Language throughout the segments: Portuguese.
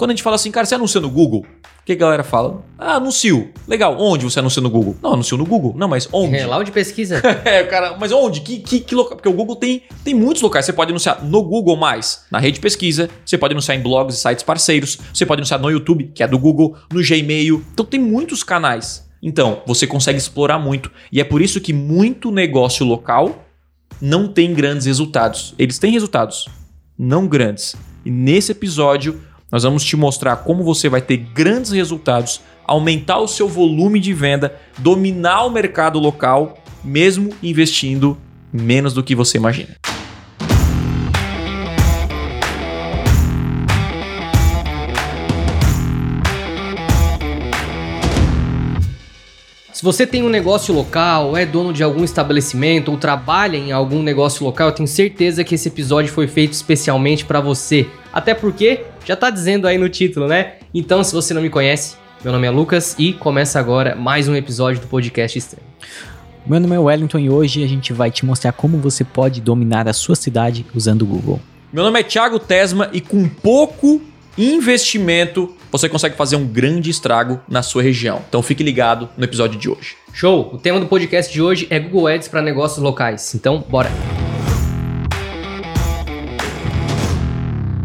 Quando a gente fala assim, cara, você anuncia no Google? O que a galera fala? Ah, anuncio. Legal. Onde você anuncia no Google? Não, anuncio no Google. Não, mas onde? É, lá onde pesquisa. é, cara, mas onde? Que, que, que local? Porque o Google tem, tem muitos locais. Você pode anunciar no Google mais, na rede pesquisa, você pode anunciar em blogs e sites parceiros, você pode anunciar no YouTube, que é do Google, no Gmail. Então tem muitos canais. Então, você consegue explorar muito. E é por isso que muito negócio local não tem grandes resultados. Eles têm resultados, não grandes. E nesse episódio, nós vamos te mostrar como você vai ter grandes resultados, aumentar o seu volume de venda, dominar o mercado local, mesmo investindo menos do que você imagina. Se você tem um negócio local, é dono de algum estabelecimento ou trabalha em algum negócio local, eu tenho certeza que esse episódio foi feito especialmente para você. Até porque já tá dizendo aí no título, né? Então, se você não me conhece, meu nome é Lucas e começa agora mais um episódio do podcast Extremo. Meu nome é Wellington e hoje a gente vai te mostrar como você pode dominar a sua cidade usando o Google. Meu nome é Thiago Tesma e com pouco investimento você consegue fazer um grande estrago na sua região. Então fique ligado no episódio de hoje. Show! O tema do podcast de hoje é Google Ads para negócios locais. Então, bora!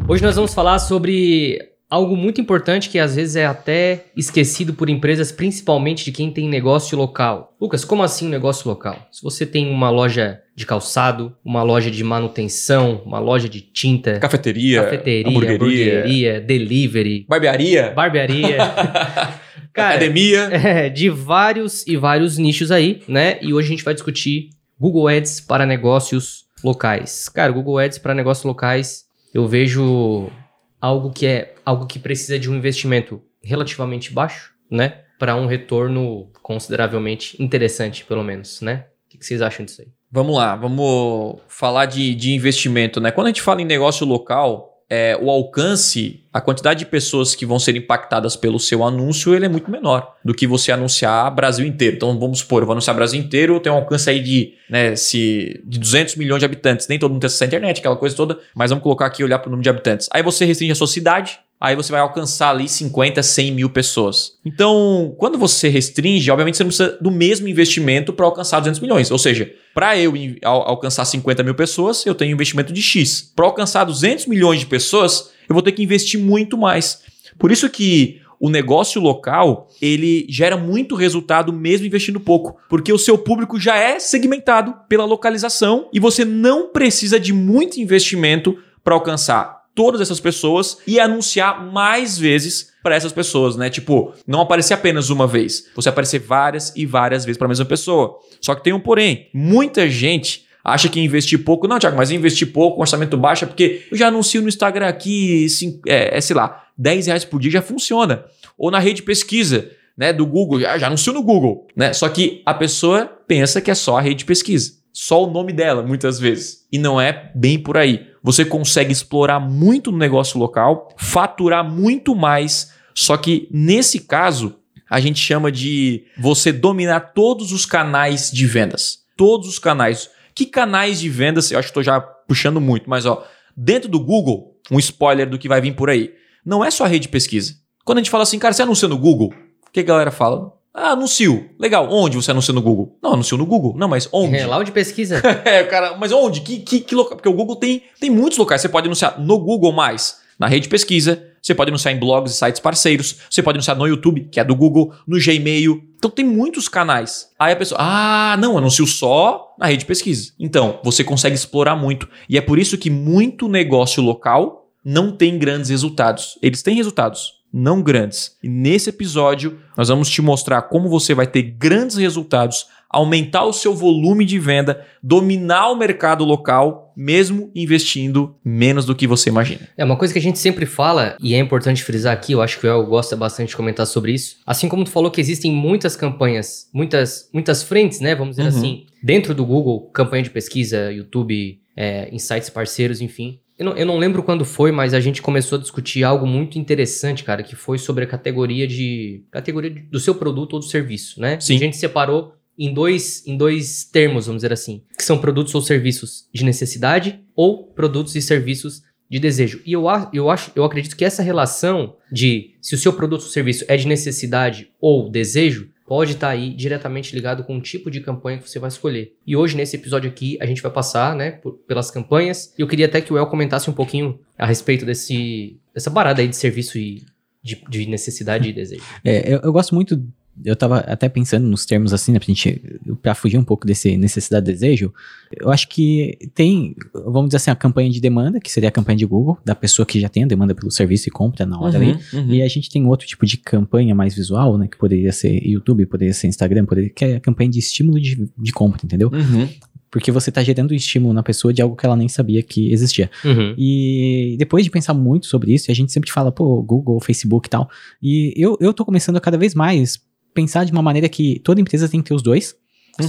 Hoje nós vamos falar sobre algo muito importante que às vezes é até esquecido por empresas, principalmente de quem tem negócio local. Lucas, como assim negócio local? Se você tem uma loja de calçado, uma loja de manutenção, uma loja de tinta, Cafeteria, cafeteria, hamburgueria, hamburgueria, delivery, barbearia, barbearia, Cara, academia. é, de vários e vários nichos aí, né? E hoje a gente vai discutir Google Ads para negócios locais. Cara, Google Ads para negócios locais, eu vejo algo que é algo que precisa de um investimento relativamente baixo, né? Para um retorno consideravelmente interessante, pelo menos, né? O que vocês acham disso aí? Vamos lá, vamos falar de, de investimento, né? Quando a gente fala em negócio local, é, o alcance, a quantidade de pessoas que vão ser impactadas pelo seu anúncio, ele é muito menor do que você anunciar Brasil inteiro. Então vamos supor, eu vou anunciar Brasil inteiro, tem um alcance aí de, né, se, de 200 milhões de habitantes. Nem todo mundo tem acesso à internet, aquela coisa toda, mas vamos colocar aqui olhar para o número de habitantes. Aí você restringe a sua cidade, aí você vai alcançar ali 50, 100 mil pessoas. Então, quando você restringe, obviamente você não precisa do mesmo investimento para alcançar 200 milhões. Ou seja, para eu al- alcançar 50 mil pessoas, eu tenho um investimento de X. Para alcançar 200 milhões de pessoas, eu vou ter que investir muito mais. Por isso que o negócio local, ele gera muito resultado mesmo investindo pouco, porque o seu público já é segmentado pela localização e você não precisa de muito investimento para alcançar todas essas pessoas e anunciar mais vezes para essas pessoas, né? Tipo, não aparecer apenas uma vez, você aparecer várias e várias vezes para a mesma pessoa. Só que tem um porém, muita gente acha que investir pouco, não, Thiago, mas investir pouco, orçamento baixo é porque eu já anuncio no Instagram aqui, é, é, sei lá, 10 reais por dia já funciona. Ou na rede pesquisa, né, do Google, já, já anuncio no Google, né? Só que a pessoa pensa que é só a rede pesquisa, só o nome dela, muitas vezes. E não é bem por aí. Você consegue explorar muito no negócio local, faturar muito mais, só que nesse caso, a gente chama de você dominar todos os canais de vendas. Todos os canais. Que canais de vendas? Eu acho que estou já puxando muito, mas ó, dentro do Google, um spoiler do que vai vir por aí. Não é só rede de pesquisa. Quando a gente fala assim, cara, você anuncia no Google? O que a galera fala? Ah, anuncio. Legal. Onde você anuncia no Google? Não, anuncio no Google. Não, mas onde? É, lá onde pesquisa. É, cara, mas onde? Que, que, que local? Porque o Google tem, tem muitos locais. Você pode anunciar no Google mais, na rede pesquisa, você pode anunciar em blogs e sites parceiros, você pode anunciar no YouTube, que é do Google, no Gmail. Então tem muitos canais. Aí a pessoa, ah, não, anuncio só na rede pesquisa. Então, você consegue explorar muito. E é por isso que muito negócio local não tem grandes resultados. Eles têm resultados, não grandes. E nesse episódio, nós vamos te mostrar como você vai ter grandes resultados, aumentar o seu volume de venda, dominar o mercado local, mesmo investindo menos do que você imagina. É uma coisa que a gente sempre fala, e é importante frisar aqui, eu acho que o El gosta bastante de comentar sobre isso. Assim como tu falou que existem muitas campanhas, muitas, muitas frentes, né? Vamos dizer Uhum. assim, dentro do Google, campanha de pesquisa, YouTube, é, insights parceiros, enfim. Eu não, eu não lembro quando foi, mas a gente começou a discutir algo muito interessante, cara, que foi sobre a categoria de. categoria de- do seu produto ou do serviço, né? Sim. A gente separou em dois, em dois termos, vamos dizer assim, que são produtos ou serviços de necessidade ou produtos e serviços de desejo. E eu, a- eu, acho, eu acredito que essa relação de se o seu produto ou serviço é de necessidade ou desejo, pode estar aí diretamente ligado com o tipo de campanha que você vai escolher. E hoje, nesse episódio aqui, a gente vai passar né, por- pelas campanhas. E eu queria até que o El comentasse um pouquinho a respeito desse, dessa parada aí de serviço e de, de necessidade e desejo. É, eu, eu gosto muito. Eu tava até pensando nos termos assim, né, pra gente, pra fugir um pouco desse necessidade desejo. Eu acho que tem, vamos dizer assim, a campanha de demanda, que seria a campanha de Google, da pessoa que já tem a demanda pelo serviço e compra na hora ali. Uhum, uhum. E a gente tem outro tipo de campanha mais visual, né, que poderia ser YouTube, poderia ser Instagram, poderia, que é a campanha de estímulo de, de compra, entendeu? Uhum. Porque você tá gerando estímulo na pessoa de algo que ela nem sabia que existia. Uhum. E depois de pensar muito sobre isso, a gente sempre fala, pô, Google, Facebook e tal. E eu, eu tô começando a cada vez mais pensar de uma maneira que toda empresa tem que ter os dois,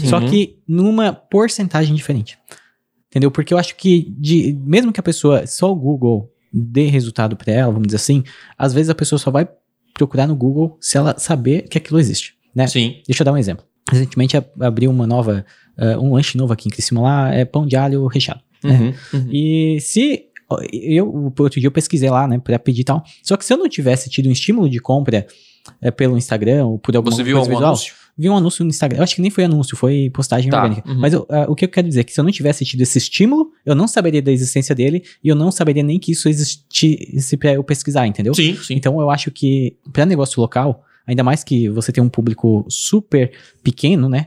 só Uhum. que numa porcentagem diferente. Entendeu? Porque eu acho que, de, mesmo que a pessoa, só o Google dê resultado pra ela, vamos dizer assim, às vezes a pessoa só vai procurar no Google se ela saber que aquilo existe, né? Sim. Deixa eu dar um exemplo. Recentemente ab- abriu uma nova, ah, um lanche novo aqui em Criciúma lá, é pão de alho recheado. Uhum. Uhum. E se eu, outro dia eu pesquisei lá, né, pra pedir tal. Só que se eu não tivesse tido um estímulo de compra é, pelo Instagram ou por alguma Você viu algum visual, anúncio? vi um anúncio no Instagram. Eu acho que nem foi anúncio, foi postagem Tá, orgânica. uhum. Mas eu, ah, o que eu quero dizer é que se eu não tivesse tido esse estímulo, eu não saberia da existência dele e eu não saberia nem que isso existisse pra eu pesquisar, entendeu? Sim, sim. Então eu acho que para negócio local, ainda mais que você tem um público super pequeno, né?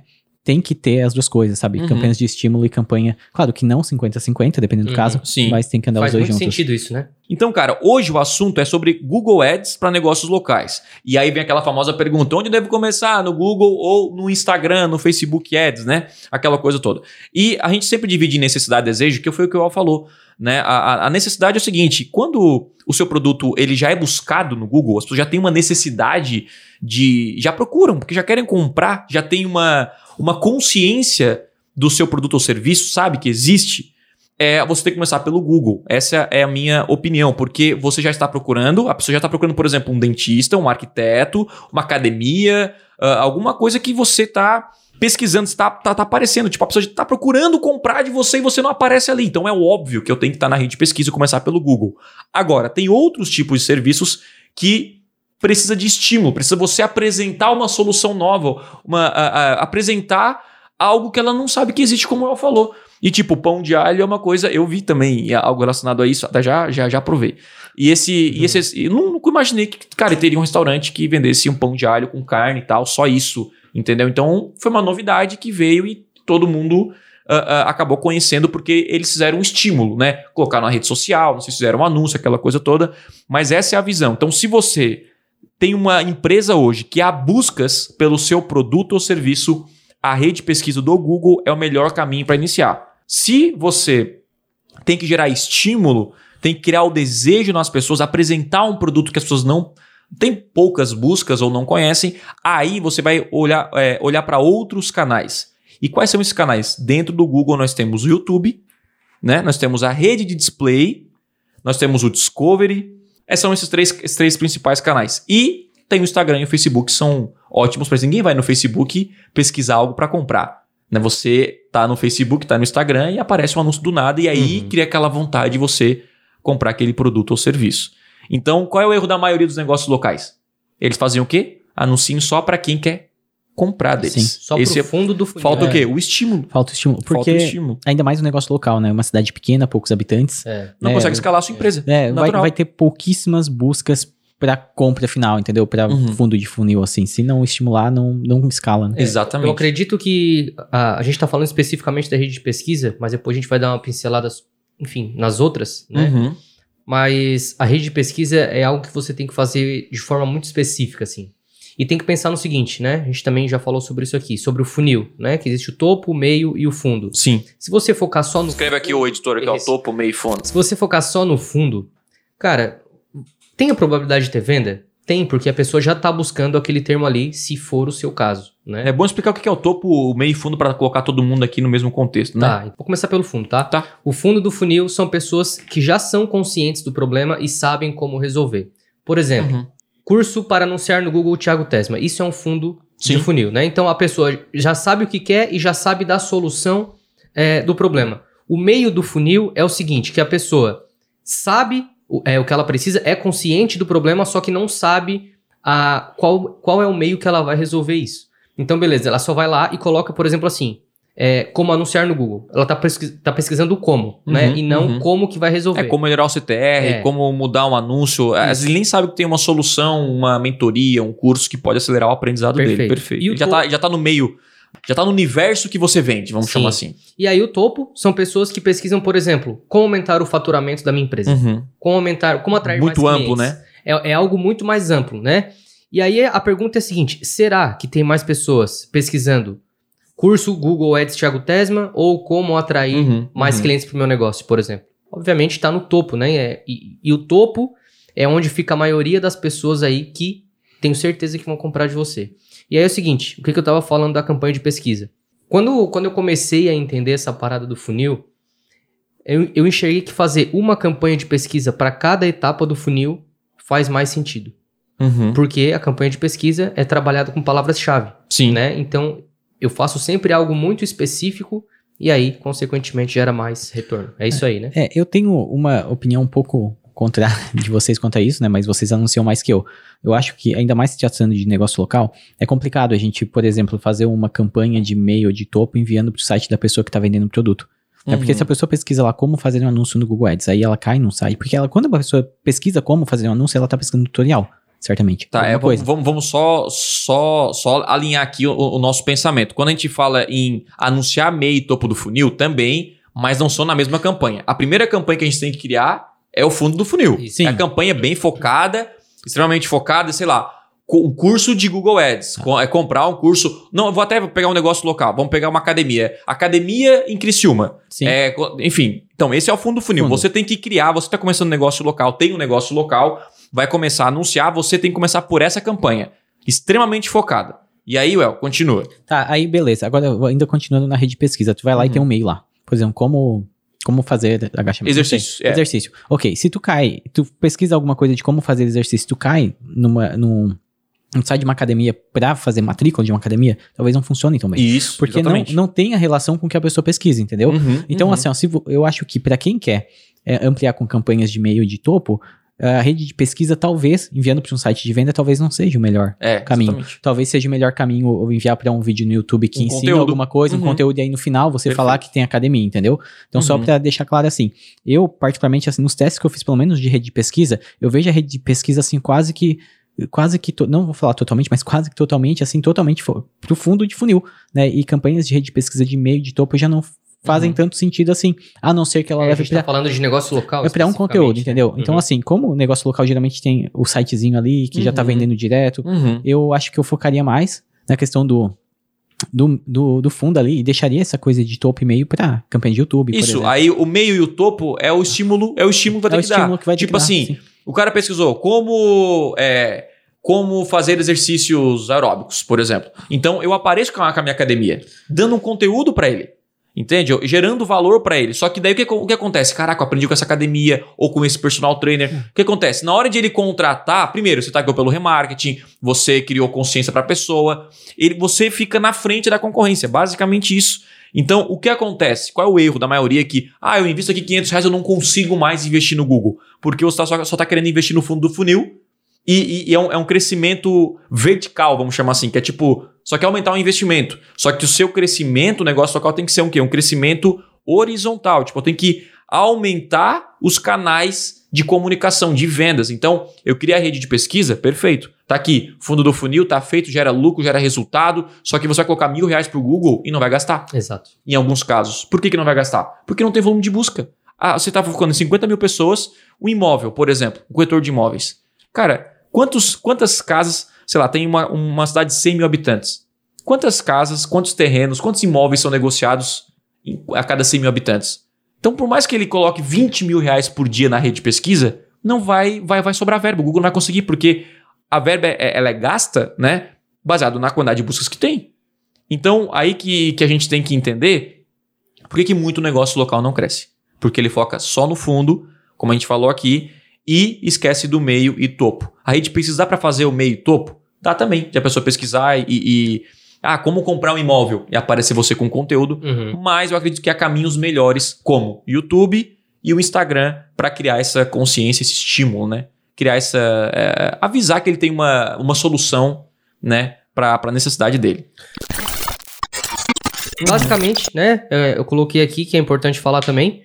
Tem que ter as duas coisas, sabe? Uhum. Campanhas de estímulo e campanha. Claro que não 50-50, dependendo do Uhum, caso, sim. mas tem que andar Faz os dois muito juntos. sentido isso, né? Então, cara, hoje o assunto é sobre Google Ads para negócios locais. E aí vem aquela famosa pergunta: onde eu devo começar? No Google ou no Instagram, no Facebook Ads, né? Aquela coisa toda. E a gente sempre divide necessidade e desejo, que foi o que o Al falou. Né? A, a- a necessidade é o seguinte: quando o seu produto ele já é buscado no Google, as pessoas já têm uma necessidade de. já procuram, porque já querem comprar, já tem uma, uma consciência do seu produto ou serviço, sabe que existe é você tem que começar pelo Google. Essa é a minha opinião, porque você já está procurando, a pessoa já está procurando, por exemplo, um dentista, um arquiteto, uma academia, ah, alguma coisa que você está pesquisando, está tá, tá aparecendo. Tipo, a pessoa está procurando comprar de você e você não aparece ali. Então é óbvio que eu tenho que estar na rede de pesquisa e começar pelo Google. Agora, tem outros tipos de serviços que precisa de estímulo, precisa você apresentar uma solução nova, uma, a- a- apresentar algo que ela não sabe que existe, como ela falou. E tipo, pão de alho é uma coisa, eu vi também algo relacionado a isso, até já já, já provei. E esse, e esse eu nu- nunca imaginei que, cara, teria um restaurante que vendesse um pão de alho com carne e tal, só isso, entendeu? Então, foi uma novidade que veio e todo mundo ah, ah, acabou conhecendo porque eles fizeram um estímulo, né? Colocaram na rede social, não sei se fizeram um anúncio, aquela coisa toda, mas essa é a visão. Então, se você tem uma empresa hoje que há buscas pelo seu produto ou serviço, a rede de pesquisa do Google é o melhor caminho para iniciar. Se você tem que gerar estímulo, tem que criar o desejo nas pessoas, apresentar um produto que as pessoas não têm poucas buscas ou não conhecem, aí você vai olhar, é, olhar para outros canais. E quais são esses canais? Dentro do Google nós temos o YouTube, né? nós temos a rede de display, nós temos o Discovery, esses são esses três, esses três principais canais. E tem o Instagram e o Facebook, que são ótimos para isso. Ninguém vai no Facebook pesquisar algo para comprar. Né? Você tá no Facebook, tá no Instagram e aparece um anúncio do nada, e aí Uhum. cria aquela vontade de você comprar aquele produto ou serviço. Então, qual é o erro da maioria dos negócios locais? Eles fazem o quê? Anunciam só para quem quer comprar deles. Sim. Só Esse pro é- fundo do funil. Falta o É. quê? O estímulo. Falta o estímulo. Falta o Porque, estímulo. ainda mais um negócio local, né? Uma cidade pequena, poucos habitantes. É. Não É, consegue escalar a sua empresa. É, vai, vai ter pouquíssimas buscas pra compra final, entendeu? Pra Uhum. fundo de funil, assim. Se não estimular, não, não escala, né? É, Exatamente. Eu acredito que a, a gente está falando especificamente da rede de pesquisa, mas depois a gente vai dar uma pincelada, enfim, nas outras, né? Uhum. Mas a rede de pesquisa é algo que você tem que fazer de forma muito específica, assim. E tem que pensar no seguinte, né? A gente também já falou sobre isso aqui, sobre o funil, né? Que existe o topo, o meio e o fundo. Sim. Se você focar só no Escreve aqui o editor, que é o topo, meio e fundo. Se você focar só no fundo, cara, tem a probabilidade de ter venda? Tem, porque a pessoa já tá buscando aquele termo ali, se for o seu caso, né? É bom explicar o que é o topo, o meio e fundo para colocar todo mundo aqui no mesmo contexto, né? Tá, vou começar pelo fundo, tá? Tá. O fundo do funil são pessoas que já são conscientes do problema e sabem como resolver. Por exemplo, Uhum. Curso para anunciar no Google Thiago Tesma. Isso é um fundo Sim. de funil, né? Então a pessoa já sabe o que quer e já sabe da solução é, do problema. O meio do funil é o seguinte, que a pessoa sabe o, é, o que ela precisa, é consciente do problema, só que não sabe a, qual, qual é o meio que ela vai resolver isso. Então, beleza, ela só vai lá e coloca, por exemplo, assim, é, como anunciar no Google. Ela está pesquis tá pesquisando como, né? Uhum, E não uhum. como que vai resolver. É como melhorar o CTR, É. como mudar um anúncio. Às vezes ele nem sabe que tem uma solução, uma mentoria, um curso que pode acelerar o aprendizado dele. Perfeito. Perfeito. E o já, to- tá, já tá no meio, já tá no universo que você vende, vamos Sim. chamar assim. E aí o topo são pessoas que pesquisam, por exemplo, como aumentar o faturamento da minha empresa. Uhum. Como aumentar, como atrair Muito mais amplo, clientes. né? É, é algo muito mais amplo, né? E aí a pergunta é a seguinte: será que tem mais pessoas pesquisando curso Google Ads Thiago Tesma ou como atrair Uhum, mais uhum. clientes para o meu negócio, por exemplo? Obviamente está no topo, né? É- e, e o topo é onde fica a maioria das pessoas aí que tenho certeza que vão comprar de você. E aí é o seguinte: o que, que eu estava falando da campanha de pesquisa? Quando, quando eu comecei a entender essa parada do funil, eu, eu enxerguei que fazer uma campanha de pesquisa para cada etapa do funil faz mais sentido. Uhum. Porque a campanha de pesquisa é trabalhada com palavras-chave, Sim. né? Então, eu faço sempre algo muito específico e aí, consequentemente, gera mais retorno. É isso aí, né? É, eu tenho uma opinião um pouco contrária de vocês quanto a isso, né? Mas vocês anunciam mais que eu. Eu acho que, ainda mais se tratando de negócio local, é complicado a gente, por exemplo, fazer uma campanha de e-mail de topo enviando pro site da pessoa que tá vendendo o produto. É porque Uhum. se a pessoa pesquisa lá como fazer um anúncio no Google Ads, aí ela cai num site. Porque ela, quando a pessoa pesquisa como fazer um anúncio, ela tá pesquisando tutorial, certamente. Tá, é, coisa. vamos, vamos só, só, só alinhar aqui o, o nosso pensamento. Quando a gente fala em anunciar meio e topo do funil, também, mas não são na mesma campanha. A primeira campanha que a gente tem que criar é o fundo do funil. Isso. É a campanha bem focada, extremamente focada, sei lá, um curso de Google Ads. É comprar um curso. Não, eu vou até pegar um negócio local. Vamos pegar uma academia. Academia em Criciúma. Sim. É, enfim, então esse é o fundo do funil. Fundo. Você tem que criar, você está começando um negócio local, tem um negócio local, vai começar a anunciar, você tem que começar por essa campanha. Extremamente focada. E aí, Well, continua. Tá, aí beleza. Agora, ainda continuando na rede de pesquisa, tu vai lá e Uhum. tem um e-mail lá. Por exemplo, como, como fazer agachamento. Não. Exercício. é. Exercício. Ok, se tu cai, tu pesquisa alguma coisa de como fazer exercício, tu cai numa, num, num site de uma academia pra fazer matrícula de uma academia, talvez não funcione tão bem. Isso, Porque não, exatamente. não tem a relação com o que a pessoa pesquisa, entendeu? Uhum, Então, uhum. assim, ó, se eu acho que pra quem quer é, ampliar com campanhas de e-mail de topo, a rede de pesquisa, talvez, enviando para um site de venda, talvez não seja o melhor é, caminho. exatamente. Talvez seja o melhor caminho ou enviar para um vídeo no YouTube que Um ensina conteúdo. alguma coisa, um Uhum. conteúdo, e aí no final você Perfeito. falar que tem academia, entendeu? Então, só Uhum. para deixar claro assim, eu, particularmente, assim, nos testes que eu fiz, pelo menos de rede de pesquisa, eu vejo a rede de pesquisa assim, quase que. Quase que, não vou falar totalmente, mas quase que totalmente, assim, totalmente pro fundo de funil, né? E campanhas de rede de pesquisa de e-mail de topo já não fazem Uhum. tanto sentido assim, a não ser que ela É, a leve gente pra, tá falando de negócio local. é pra um conteúdo, né? entendeu? Então, Uhum. assim, como o negócio local geralmente tem o sitezinho ali que já tá Uhum. vendendo direto, Uhum. eu acho que eu focaria mais na questão do, do, do, do fundo ali e deixaria essa coisa de topo e meio pra campanha de YouTube, Isso, aí o meio e o topo é o estímulo, é o estímulo que vai É ter o que dar. estímulo que vai ter tipo que dar, assim, sim. o cara pesquisou como é, como fazer exercícios aeróbicos, por exemplo. Então eu apareço com a, com a minha academia, dando um conteúdo pra ele. Entende? Gerando valor pra ele. Só que daí o que, o que acontece? Caraca, eu aprendi com essa academia ou com esse personal trainer. O que acontece? Na hora de ele contratar, primeiro, você tagueou pelo remarketing, você criou consciência pra pessoa, ele, você fica na frente da concorrência. Basicamente isso. Então, o que acontece? Qual é o erro da maioria que, ah, eu invisto aqui 500 reais, eu não consigo mais investir no Google. Porque você tá só, só tá querendo investir no fundo do funil e, e- e é, um, é um crescimento vertical, vamos chamar assim, que é tipo, só quer aumentar o investimento. Só que o seu crescimento, o negócio local tem que ser um quê? Um crescimento horizontal. Tipo, eu tenho que aumentar os canais de comunicação, de vendas. Então, eu criei a rede de pesquisa, perfeito. Tá aqui, fundo do funil, tá feito, gera lucro, gera resultado. Só que você vai colocar mil reais pro Google e não vai gastar Exato. em alguns casos. Por que, que não vai gastar? Porque não tem volume de busca. Ah, você está focando em 50 mil pessoas, um imóvel, por exemplo, um corretor de imóveis. Cara, quantos, quantas casas, sei lá, tem uma, uma cidade de 100 mil habitantes? Quantas casas, quantos terrenos, quantos imóveis são negociados em- a cada 100 mil habitantes? Então, por mais que ele coloque 20 mil reais por dia na rede de pesquisa, não vai, vai, vai sobrar verba. O Google não vai conseguir, porque a verba é, ela é gasta, né? Baseado na quantidade de buscas que tem. Então, aí que, que a gente tem que entender por que, que muito negócio local não cresce? Porque ele foca só no fundo, como a gente falou aqui, e esquece do meio e topo. A rede precisa para fazer o meio e topo? Dá também. De a pessoa pesquisar e, e- Ah, como comprar um imóvel e aparecer você com conteúdo. Uhum. Mas eu acredito que há caminhos melhores, como YouTube e o Instagram para criar essa consciência, esse estímulo, né? Criar essa. é, avisar que ele tem uma, uma solução, né? Para a necessidade dele. Basicamente, né? é, Eu coloquei aqui que é importante falar também.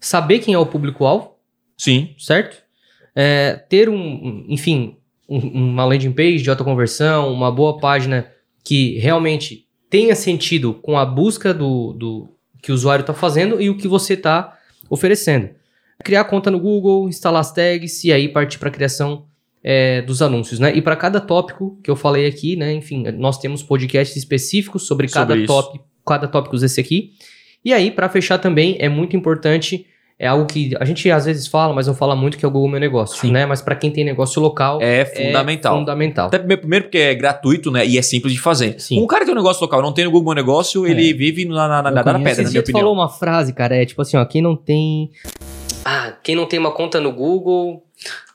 Saber quem é o público-alvo, Sim. certo? É, ter um, enfim, um- uma landing page de autoconversão, uma boa página que realmente tenha sentido com a busca do, do que o usuário está fazendo e o que você está oferecendo. Criar conta no Google, instalar as tags e aí partir para a criação é, dos anúncios, né? E para cada tópico que eu falei aqui, né? Enfim, nós temos podcasts específicos sobre, Sobre cada tópico, cada tópico desse aqui. E aí, para fechar também, é muito importante é algo que a gente às vezes fala, mas não fala muito, que é o Google Meu Negócio, Sim. né? Mas para quem tem negócio local, É é fundamental. fundamental. Até primeiro, porque é gratuito, né? E é simples de fazer. Sim. Um cara que tem um negócio local e não tem no Google Meu Negócio, ele vive na, na, na, na pedra, na minha opinião. falou uma frase, cara, é tipo assim, ó, quem não tem... Ah, quem não tem uma conta no Google...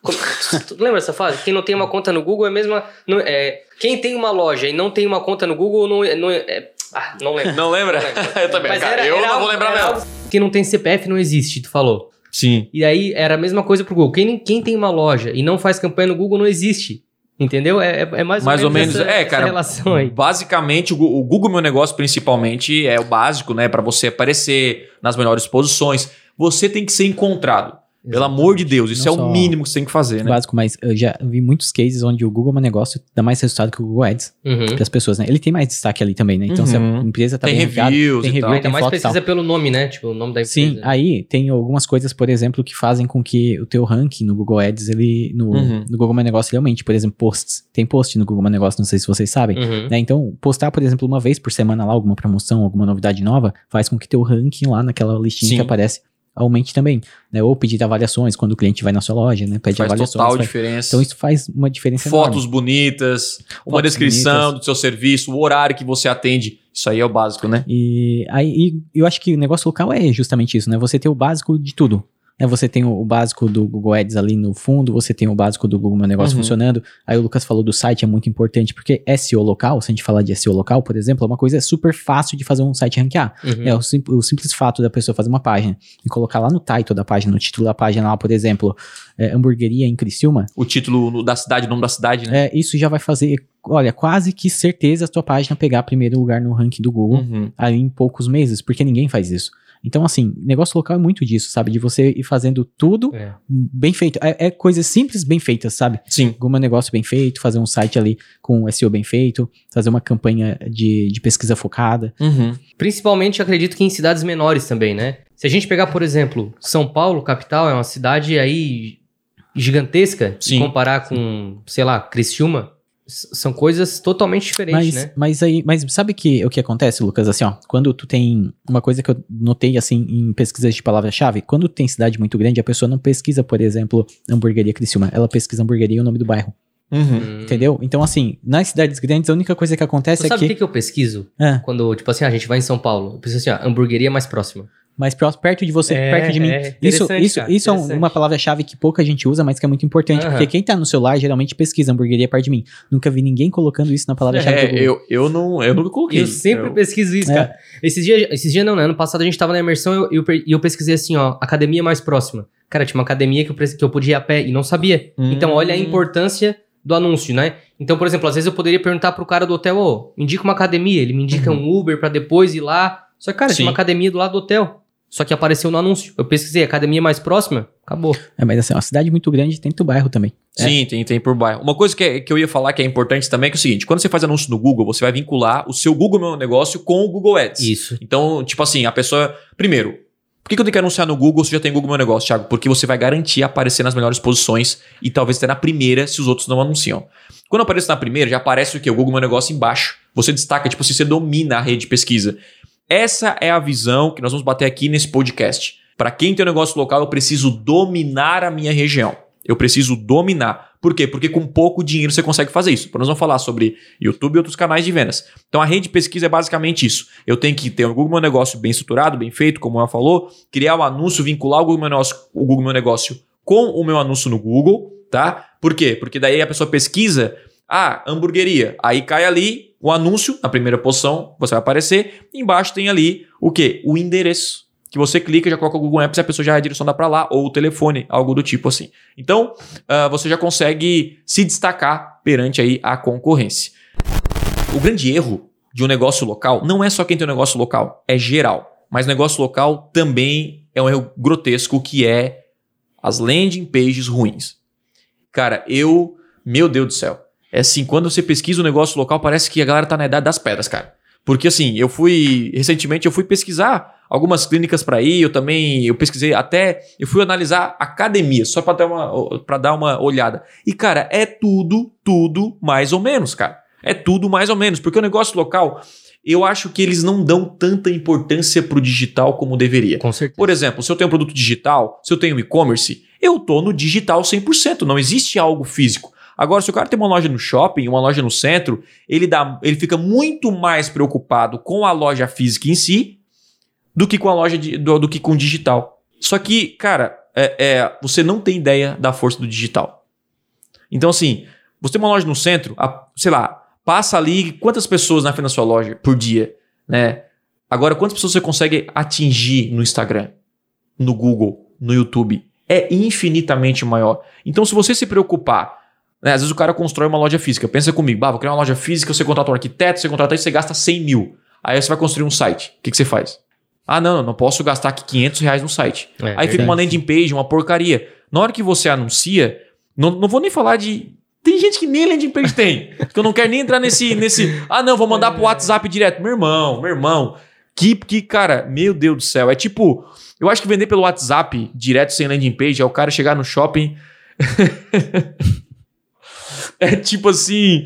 Lembra dessa frase? Quem não tem uma conta no Google é a mesma... Não, é, quem tem uma loja e não tem uma conta no Google não, é- não é... é- ah, não lembro. Não lembra? eu também. Mas cara, era- eu era não algo- vou lembrar mesmo. Quem não tem CPF não existe, tu falou. Sim. E aí era a mesma coisa pro Google. Quem, quem tem uma loja e não faz campanha no Google não existe. Entendeu? É, é- é mais, Mais ou menos. essa, é, essa cara. relação aí. Basicamente, o o Google Meu Negócio, principalmente, é o básico, né? Pra você aparecer nas melhores posições. Você tem que ser encontrado. Pelo amor de Deus, isso Não é o mínimo que você tem que fazer, né? Básico, mas eu já vi muitos cases onde o Google é um negócio dá mais resultado que o Google Ads Uhum. para as pessoas, né? Ele tem mais destaque ali também, né? Então, se a Uhum. empresa tá Tem bem reviews tem e review, tal. Ainda tem mais precisa pelo nome, né? Tipo, o nome da empresa. Sim, aí tem algumas coisas, por exemplo, que fazem com que o teu ranking no Google Ads, ele no, Uhum. no Google Meu Negócio, ele aumente. Por exemplo, posts. Tem post no Google Meu Negócio, não sei se vocês sabem. Uhum. né? Então, postar, por exemplo, uma vez por semana lá alguma promoção, alguma novidade nova, faz com que teu ranking lá naquela listinha Sim. que aparece aumente também, né? Ou pedir avaliações quando o cliente vai na sua loja, né? Pede Faz avaliações. total faz- diferença. Então isso faz uma diferença Fotos enorme. bonitas, uma Fotos descrição bonitas. do seu serviço, o horário que você atende. Isso aí é o básico, né? E aí e eu acho que o negócio local é justamente isso, né? Você ter o básico de tudo. Né? Você tem o, básico do Google Ads ali no fundo, você tem o básico do Google Meu Negócio Uhum. funcionando. Aí o Lucas falou do site, é muito importante, porque SEO local, se a gente falar de SEO local, por exemplo, é uma coisa super fácil de fazer um site ranquear. Uhum. É o, sim- o simples fato da pessoa fazer uma página e colocar lá no title da página, no título da página lá, por exemplo, é, hamburgueria em Criciúma, O título da cidade, o nome da cidade, né? é, isso já vai fazer, olha, quase que certeza a tua página pegar primeiro lugar no ranking do Google Uhum. aí em poucos meses, porque ninguém faz isso. Então, assim, negócio local é muito disso, sabe? De você ir fazendo tudo É. bem feito. É, é coisas simples, bem feitas, sabe? Sim. Algum negócio bem feito, fazer um site ali com SEO bem feito, fazer uma campanha de, de pesquisa focada. Uhum. Principalmente, acredito que em cidades menores também, né? Se a gente pegar, por exemplo, São Paulo, capital, é uma cidade aí gigantesca, Sim. comparar com, sei lá, Criciúma, são coisas totalmente diferentes, Mas, né? mas aí, mas sabe que o que acontece, Lucas? Assim, ó, quando tu tem uma coisa que eu notei assim em pesquisas de palavra-chave, quando tu tem cidade muito grande, a pessoa não pesquisa, por exemplo, hamburgueria Criciúma, ela pesquisa hamburgueria e o nome do bairro, Uhum. Hum. entendeu? Então, assim, nas cidades grandes, a única coisa que acontece Tu é sabe que o que, eu pesquiso? Ah. Quando, tipo assim, a gente vai em São Paulo, eu preciso assim, ó, hamburgueria mais próxima. Mais próximo, perto de você, É, perto de mim. é, isso isso, cara, isso é um- uma palavra-chave que pouca gente usa, mas que é muito importante, Aham. porque quem tá no celular geralmente pesquisa hamburgueria perto de mim. Nunca vi ninguém colocando isso na palavra-chave É, eu, eu, não, eu nunca coloquei. Eu sempre Eu- pesquiso isso, É. cara. Esses dias, esses dias não, né? Ano passado a gente tava na imersão e eu, eu, e eu pesquisei assim, ó, academia mais próxima. Cara, tinha uma academia que eu, que eu podia ir a pé e não sabia. Hum. Então, olha a importância do anúncio, né? Então, por exemplo, às vezes eu poderia perguntar pro cara do hotel, ô, me indica uma academia. Ele me indica Uhum. um Uber pra depois ir lá. Só que, cara, Sim. tinha uma academia do lado do hotel. Só que apareceu no anúncio. Eu pesquisei, academia mais próxima, acabou. É, mas assim, uma cidade muito grande tem teu bairro também. Sim, tem, tem por bairro. Uma coisa que, é- que eu ia falar que é importante também é, que é o seguinte: quando você faz anúncio no Google, você vai vincular o seu Google Meu Negócio com o Google Ads. Isso. Então, tipo assim, a pessoa. Primeiro, por que que eu tenho que anunciar no Google se já tem Google Meu Negócio, Thiago? Porque você vai garantir aparecer nas melhores posições e talvez até na primeira se os outros não anunciam. Quando aparece na primeira, já aparece o quê? O Google Meu Negócio embaixo. Você destaca, tipo assim, você domina a rede de pesquisa. Essa é a visão que nós vamos bater aqui nesse podcast. Para quem tem um negócio local, eu preciso dominar a minha região. Eu preciso dominar. Por quê? Porque com pouco dinheiro você consegue fazer isso. Nós vamos falar sobre YouTube e outros canais de vendas. Então a rede de pesquisa é basicamente isso. Eu tenho que ter um Google Meu Negócio bem estruturado, bem feito, como ela falou, criar um anúncio, vincular o Google Meu Negócio, o Google Meu Negócio com o meu anúncio no Google, tá? Por quê? Porque daí a pessoa pesquisa, ah, hamburgueria. Aí cai ali o anúncio, na primeira posição, você vai aparecer. Embaixo tem ali o quê? O endereço. que você clica, já coloca o Google Maps e a pessoa já direcionada para lá, ou o telefone, algo do tipo assim. Então, uh, você já consegue se destacar perante aí a concorrência. O grande erro de um negócio local não é só quem tem um negócio local, é geral. Mas negócio local também é um erro grotesco que é as landing pages ruins. Cara, eu, meu Deus do céu. É assim, quando você pesquisa o um negócio local, parece que a galera tá na idade das pedras, cara. Porque assim, eu fui recentemente eu fui pesquisar algumas clínicas para ir, eu também eu pesquisei até, eu fui analisar academias só para dar uma para dar uma olhada. E cara, é tudo, tudo mais ou menos, cara. É tudo mais ou menos, porque o negócio local, eu acho que eles não dão tanta importância pro digital como deveria. Com certeza. Por exemplo, se eu tenho um produto digital, se eu tenho e-commerce, eu tô no digital 100%, não existe algo físico. Agora, se o cara tem uma loja no shopping, uma loja no centro, ele, dá, ele fica muito mais preocupado com a loja física em si do que com a loja de, do, do que com o digital. Só que, cara, é, é, você não tem ideia da força do digital. Então, assim, você tem uma loja no centro, a, sei lá, Passa ali quantas pessoas na frente da sua loja por dia, né? Agora, quantas pessoas você consegue atingir no Instagram, no Google, no YouTube? É infinitamente maior. Então, se você se preocupar, né, às vezes o cara constrói uma loja física. Pensa comigo, bah, vou criar uma loja física, você contrata um arquiteto, você contrata isso, você gasta 100 mil. Aí você vai construir um site. O que, que você faz? Ah, não, não posso gastar aqui 500 reais no site. É, Aí fica uma landing page, uma porcaria. Na hora que você anuncia, não, não vou nem falar de tem gente que nem landing page tem. que eu não quero nem entrar nesse, nesse. Ah, não, vou mandar pro WhatsApp direto. Meu irmão, meu irmão. Que, que, cara, meu Deus do céu. É tipo. Eu acho que vender pelo WhatsApp direto sem landing page é o cara chegar no shopping. é tipo assim.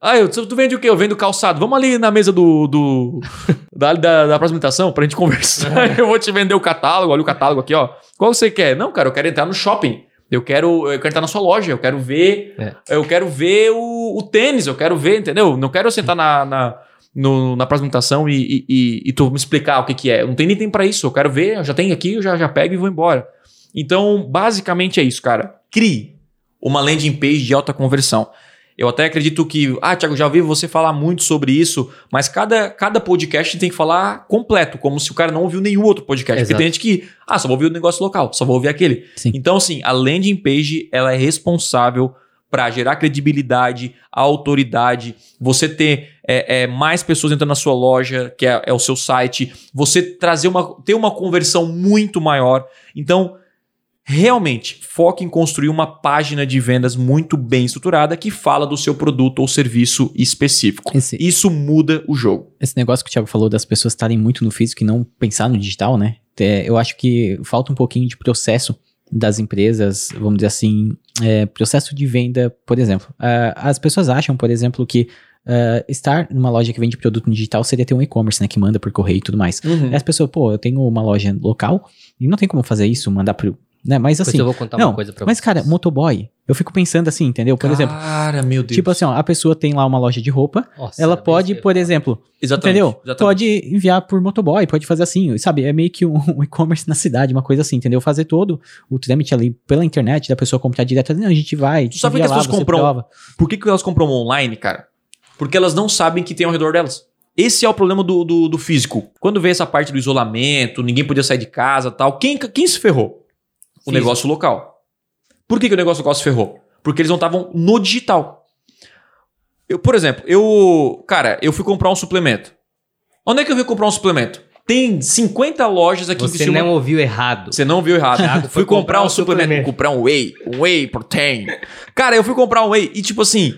Ah, eu, tu vende o quê? Eu vendo calçado. Vamos ali na mesa do. do da, da, da apresentação pra gente conversar. eu vou te vender o catálogo. Olha o catálogo aqui, ó. Qual você quer? Não, cara, eu quero entrar no shopping. Eu quero, eu quero estar na sua loja, eu quero ver, é. eu quero ver o, o, tênis, eu quero ver, entendeu? Não quero sentar na, na, no, na apresentação e, e, e, tu me explicar o que, que é. Eu não tenho nem tempo para isso. Eu quero ver, eu já tenho aqui, eu já, já pego e vou embora. Então, basicamente é isso, cara. Crie uma landing page de alta conversão. Eu até acredito que, ah, Thiago, já ouvi você falar muito sobre isso, mas cada, cada podcast tem que falar completo, como se o cara não ouviu nenhum outro podcast. Exato. Porque tem gente que, ah, só vou ouvir o negócio local, só vou ouvir aquele. Sim. Então, assim, a landing page, ela é responsável para gerar credibilidade, autoridade, você ter é, é, mais pessoas entrando na sua loja, que é, é o seu site, você trazer uma, ter uma conversão muito maior. Então, Realmente, foque em construir uma página de vendas muito bem estruturada que fala do seu produto ou serviço específico. Esse, Isso muda o jogo. Esse negócio que o Thiago falou das pessoas estarem muito no físico e não pensar no digital, né? É, eu acho que falta um pouquinho de processo das empresas, vamos dizer assim, é, processo de venda, por exemplo. Uh, as pessoas acham, por exemplo, que Uh, estar numa loja que vende produto digital seria ter um e-commerce, né? Que manda por correio e tudo mais. Uhum. as pessoas, pô, eu tenho uma loja local e não tem como fazer isso, mandar pro, né? Mas assim. eu vou contar não, uma coisa pra Mas, vocês. cara, motoboy, eu fico pensando assim, entendeu? Por cara, exemplo. Cara, meu Deus. Tipo assim, ó, a pessoa tem lá uma loja de roupa, Nossa, ela pode, por exemplo. Exatamente, entendeu? Exatamente. Pode enviar por motoboy, pode fazer assim, sabe? É meio que um, um e-commerce na cidade, uma coisa assim, entendeu? Fazer todo o trâmite ali pela internet, da pessoa comprar direto. Não, a gente vai. Tu sabe que as pessoas compram. Prova. Por que, que elas compram online, cara? Porque elas não sabem que tem ao redor delas. Esse é o problema do, do, do, físico. Quando vem essa parte do isolamento, ninguém podia sair de casa tal, quem, quem se ferrou? O negócio local. Por que, que o negócio local se ferrou? Porque eles não estavam no digital. Eu, por exemplo, eu. Cara, eu fui comprar um suplemento. Onde é que eu fui comprar um suplemento? Tem 50 lojas aqui Você em Você não ouviu errado. Você não ouviu errado. Thiago fui comprar, comprar um suplemento. suplemento. Comprar um whey. Um whey protein. Cara, eu fui comprar um whey e, tipo assim,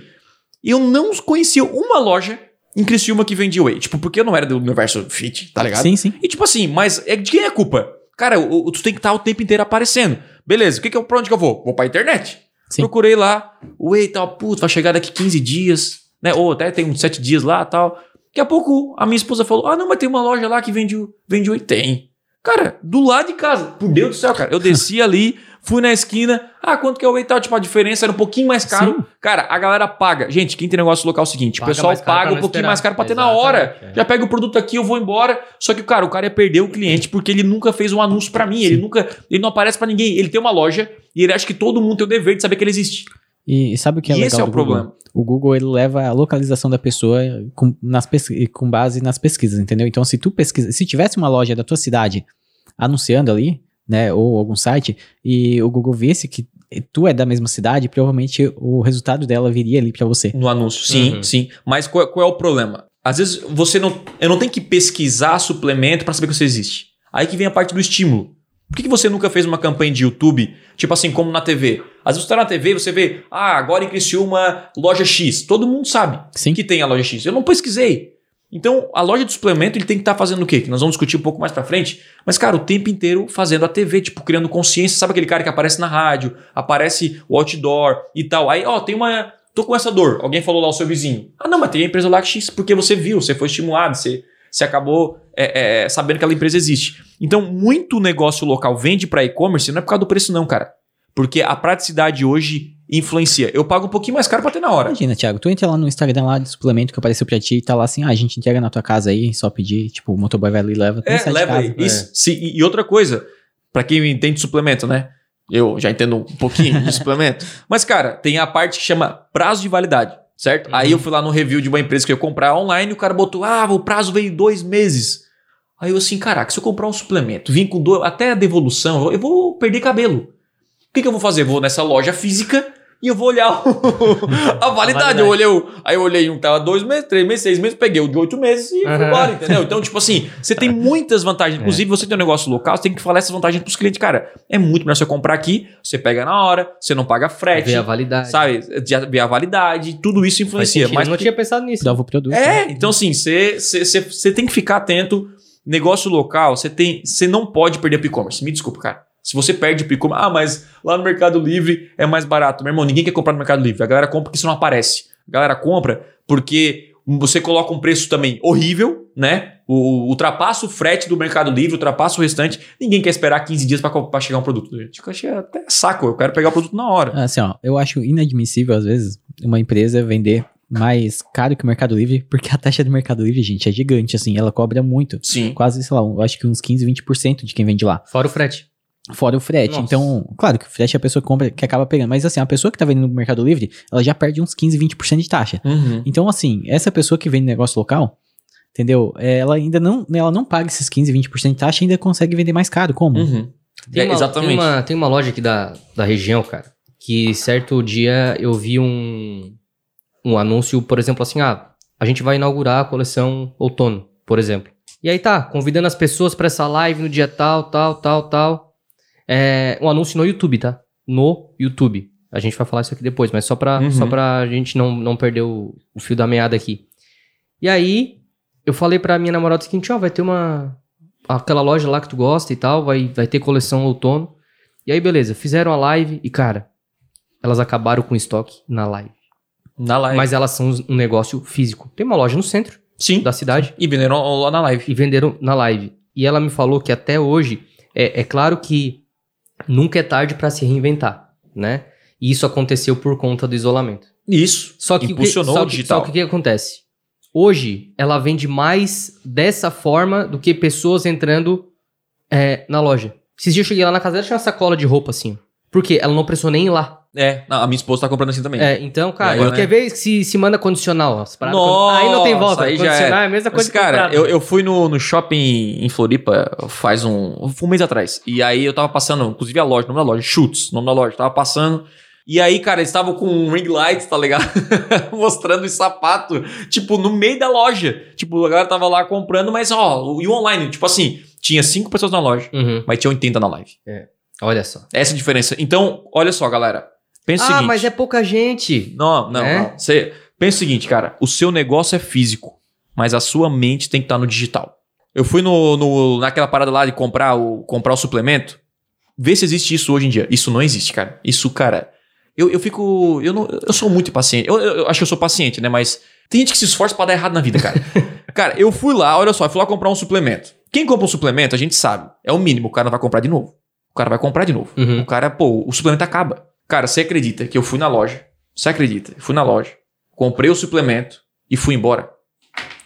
eu não conhecia uma loja em Criciúma que vendia whey. Tipo, porque eu não era do universo fit, tá ligado? Sim, sim. E, tipo assim, mas é de quem é a culpa? Cara, o, tu tem que estar o tempo inteiro aparecendo. Beleza, o que que eu, pra onde que eu vou? Vou pra internet. Sim. Procurei lá, o Whey tal, putz, vai chegar daqui 15 dias, né? Ou até tem uns 7 dias lá tal. Daqui a pouco a minha esposa falou: Ah, não, mas tem uma loja lá que vende, vende Whey. Tem. Cara, do lado de casa. Por Deus do céu, cara. Eu desci ali, Fui na esquina, ah, quanto que é o tal? Tipo, a diferença era um pouquinho mais caro. Sim. Cara, a galera paga. Gente, quem tem negócio local é o seguinte: paga o pessoal paga um pouquinho esperar. mais caro pra ter na hora. É. Já pega o produto aqui, eu vou embora. Só que, cara, o cara ia perder o cliente porque ele nunca fez um anúncio para mim. Sim. Ele nunca. Ele não aparece para ninguém. Ele tem uma loja e ele acha que todo mundo tem o dever de saber que ele existe. E, sabe o que é e legal? Esse é o problema. O Google ele leva a localização da pessoa com, nas com base nas pesquisas, entendeu? Então, se tu pesquisa, se tivesse uma loja da tua cidade anunciando ali, né, ou algum site, e o Google visse que tu é da mesma cidade, provavelmente o resultado dela viria ali pra você. No anúncio, sim, Uhum. sim. Mas qual, qual é o problema? Às vezes você não. Eu não tenho que pesquisar suplemento para saber que você existe. Aí que vem a parte do estímulo. Por que, que você nunca fez uma campanha de YouTube, tipo assim, como na TV? Às vezes você tá na TV e você vê, ah, agora em Criciúma, loja X. Todo mundo sabe Sim. que tem a loja X. Eu não pesquisei. Então, a loja de suplemento, ele tem que estar fazendo o quê? Que nós vamos discutir um pouco mais pra frente. Mas, cara, o tempo inteiro fazendo a TV, tipo, criando consciência. Sabe aquele cara que aparece na rádio, aparece o outdoor e tal. Aí, ó, tem uma... Tô com essa dor. Alguém falou lá o seu vizinho. Ah, não, mas tem a empresa lá X, porque você viu, você foi estimulado, você, você acabou é, é, sabendo que aquela empresa existe. Então, muito negócio local vende pra e-commerce, não é por causa do preço não, cara. Porque a praticidade hoje influencia. Eu pago um pouquinho mais caro pra ter na hora. Imagina, Thiago, tu entra lá no Instagram lá de suplemento que apareceu pra ti e tá lá assim, ah, a gente entrega na tua casa aí, só pedir, tipo, o motoboy vai ali e leva. É, leva aí. Isso. Se- e outra coisa, pra quem entende de suplemento, né? Eu já entendo um pouquinho de suplemento. Mas, cara, tem a parte que chama prazo de validade, certo? Uhum. Aí eu fui lá no review de uma empresa que eu ia comprar online e o cara botou, ah, o prazo veio dois meses. Aí eu assim, caraca, se eu comprar um suplemento, vim com até a devolução, eu vou- eu vou perder cabelo. O que, que eu vou fazer? Vou nessa loja física e eu vou olhar o- a validade. validade. Eu olhei o- aí eu olhei um que tava dois meses, três meses, seis meses, peguei o de oito meses e fui embora, entendeu? Então, tipo assim, você tem muitas vantagens. Inclusive, você tem um negócio local, você tem que falar essas vantagens pros clientes. Cara, é muito melhor você comprar aqui, você pega na hora, você não paga frete, Ver a validade. sabe? Ver a validade, tudo isso influencia. Mas eu não tinha pensado nisso. Prova o produto. é, né? então assim, você- você você- você tem que ficar atento. Negócio local, você tem, você não pode perder pro e-commerce. Me desculpa, cara. Se você perde pro e-commerce, ah, mas lá no Mercado Livre é mais barato. Meu irmão, ninguém quer comprar no Mercado Livre. A galera compra porque isso não aparece. A galera compra porque você coloca um preço também horrível, né? O, ultrapassa o frete do Mercado Livre, ultrapassa o restante. Ninguém quer esperar 15 dias pra chegar um produto. Gente, eu achei até saco. Eu quero pegar o produto na hora. Assim, ó, eu acho inadmissível, às vezes, uma empresa vender mais caro que o Mercado Livre, porque a taxa do Mercado Livre, gente, é gigante, assim, ela cobra muito. Sim. Quase, sei lá, eu acho que uns 15, 20% de quem vende lá. Fora o frete. Fora o frete. Nossa. Então, claro que o frete é a pessoa que compra, que acaba pegando. Mas assim, a pessoa que tá vendendo no Mercado Livre, ela já perde uns 15, 20% de taxa. Uhum. Então, assim, essa pessoa que vende negócio local, entendeu? Ela ainda não, ela não paga esses 15, 20% de taxa e ainda consegue vender mais caro. Como? Uhum. Tem, É, uma, exatamente. Tem uma, tem uma loja aqui da, da região, cara, que certo dia eu vi um, um anúncio, por exemplo, assim, ah, a gente vai inaugurar a coleção outono, por exemplo. E aí tá, convidando as pessoas pra essa live no dia tal, tal, tal, tal. É um anúncio no YouTube, tá? No YouTube. A gente vai falar isso aqui depois, mas só pra, Uhum. só pra gente não, não perder o, o fio da meada aqui. E aí, eu falei pra minha namorada o seguinte, ó, vai ter uma... Aquela loja lá que tu gosta e tal, vai, vai ter coleção outono. E aí, beleza, fizeram a live e, cara, elas acabaram com o estoque na live. Na live. Mas elas são um negócio físico. Tem uma loja no centro Sim. da cidade E venderam lá na live. e venderam na live. E ela me falou que até hoje, é, é claro que nunca é tarde pra se reinventar, né? E isso aconteceu por conta do isolamento. Isso. Só que o que- Impulsionou só o que- digital. Só que o que acontece? Hoje, ela vende mais dessa forma do que pessoas entrando é, na loja. Esses dias eu cheguei lá na casa dela, tinha uma sacola de roupa assim. Por quê? Ela não precisou nem ir lá. É, não, a minha esposa tá comprando assim também. É, então, cara, aí, quer né? ver se, se manda condicional? As Nossa, aí não tem volta. aí já condicional é. é a mesma Mas, coisa que cara, comprado. eu, eu fui no, no shopping em Floripa faz um, um mês atrás. E aí eu tava passando, inclusive a loja, o nome da loja, Chutes, o nome da loja. Tava passando. E aí, cara, eles estavam com um ring light, tá ligado? Mostrando os sapato, tipo, no meio da loja. Tipo, a galera tava lá comprando, mas ó, e o online, tipo assim, tinha cinco pessoas na loja, Uhum, mas tinha 80 na live. olha só. Essa é a diferença. Então, olha só, galera. Pensa o ah, seguinte. mas é pouca gente. Não, não, É? não. Você pensa o seguinte, cara. O seu negócio é físico, mas a sua mente tem que estar no digital. Eu fui no, no- naquela parada lá de comprar o, comprar o suplemento. Vê se existe isso hoje em dia. Isso não existe, cara. Isso, cara. Eu, eu fico. Eu, não, eu sou muito impaciente. Eu, eu- eu acho que eu sou paciente, né? Mas tem gente que se esforça pra dar errado na vida, cara. cara, eu fui lá, olha só, eu fui lá comprar um suplemento. Quem compra um suplemento, a gente sabe. É o mínimo. O cara não vai comprar de novo. O cara vai comprar de novo. Uhum. O cara, pô, o suplemento acaba. Cara, você acredita que eu fui na loja? Você acredita? Eu fui na loja, comprei o suplemento e fui embora.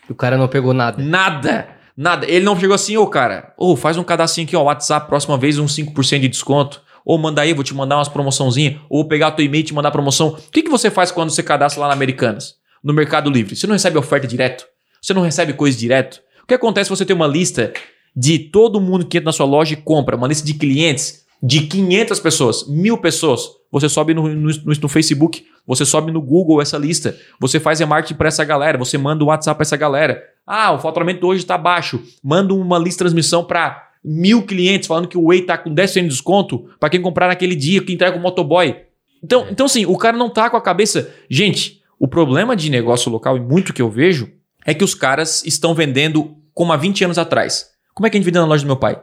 O cara não pegou nada. Nada! Nada. Ele não chegou assim, ô cara, ô, faz um cadastrinho aqui, ó, WhatsApp, próxima vez uns 5% de desconto. Ou manda aí, vou te mandar umas promoçãozinhas. Ou pegar teu e-mail e te mandar promoção. O que, que você faz quando você cadastra lá na Americanas? No Mercado Livre? Você não recebe oferta direto? Você não recebe coisa direto? O que acontece se você tem uma lista de todo mundo que entra na sua loja e compra, uma lista de clientes de 500 pessoas, mil pessoas, você sobe no, no, no, Facebook, você sobe no Google essa lista, você faz e-marketing para essa galera, você manda o WhatsApp para essa galera. Ah, o faturamento hoje está baixo. Manda uma lista de transmissão para mil clientes falando que o Whey tá com 10% de desconto para quem comprar naquele dia, que entrega o motoboy. Então, então, assim, o cara não tá com a cabeça. Gente, o problema de negócio local, e muito que eu vejo, é que os caras estão vendendo como há 20 anos atrás. Como é que a gente vendia na loja do meu pai?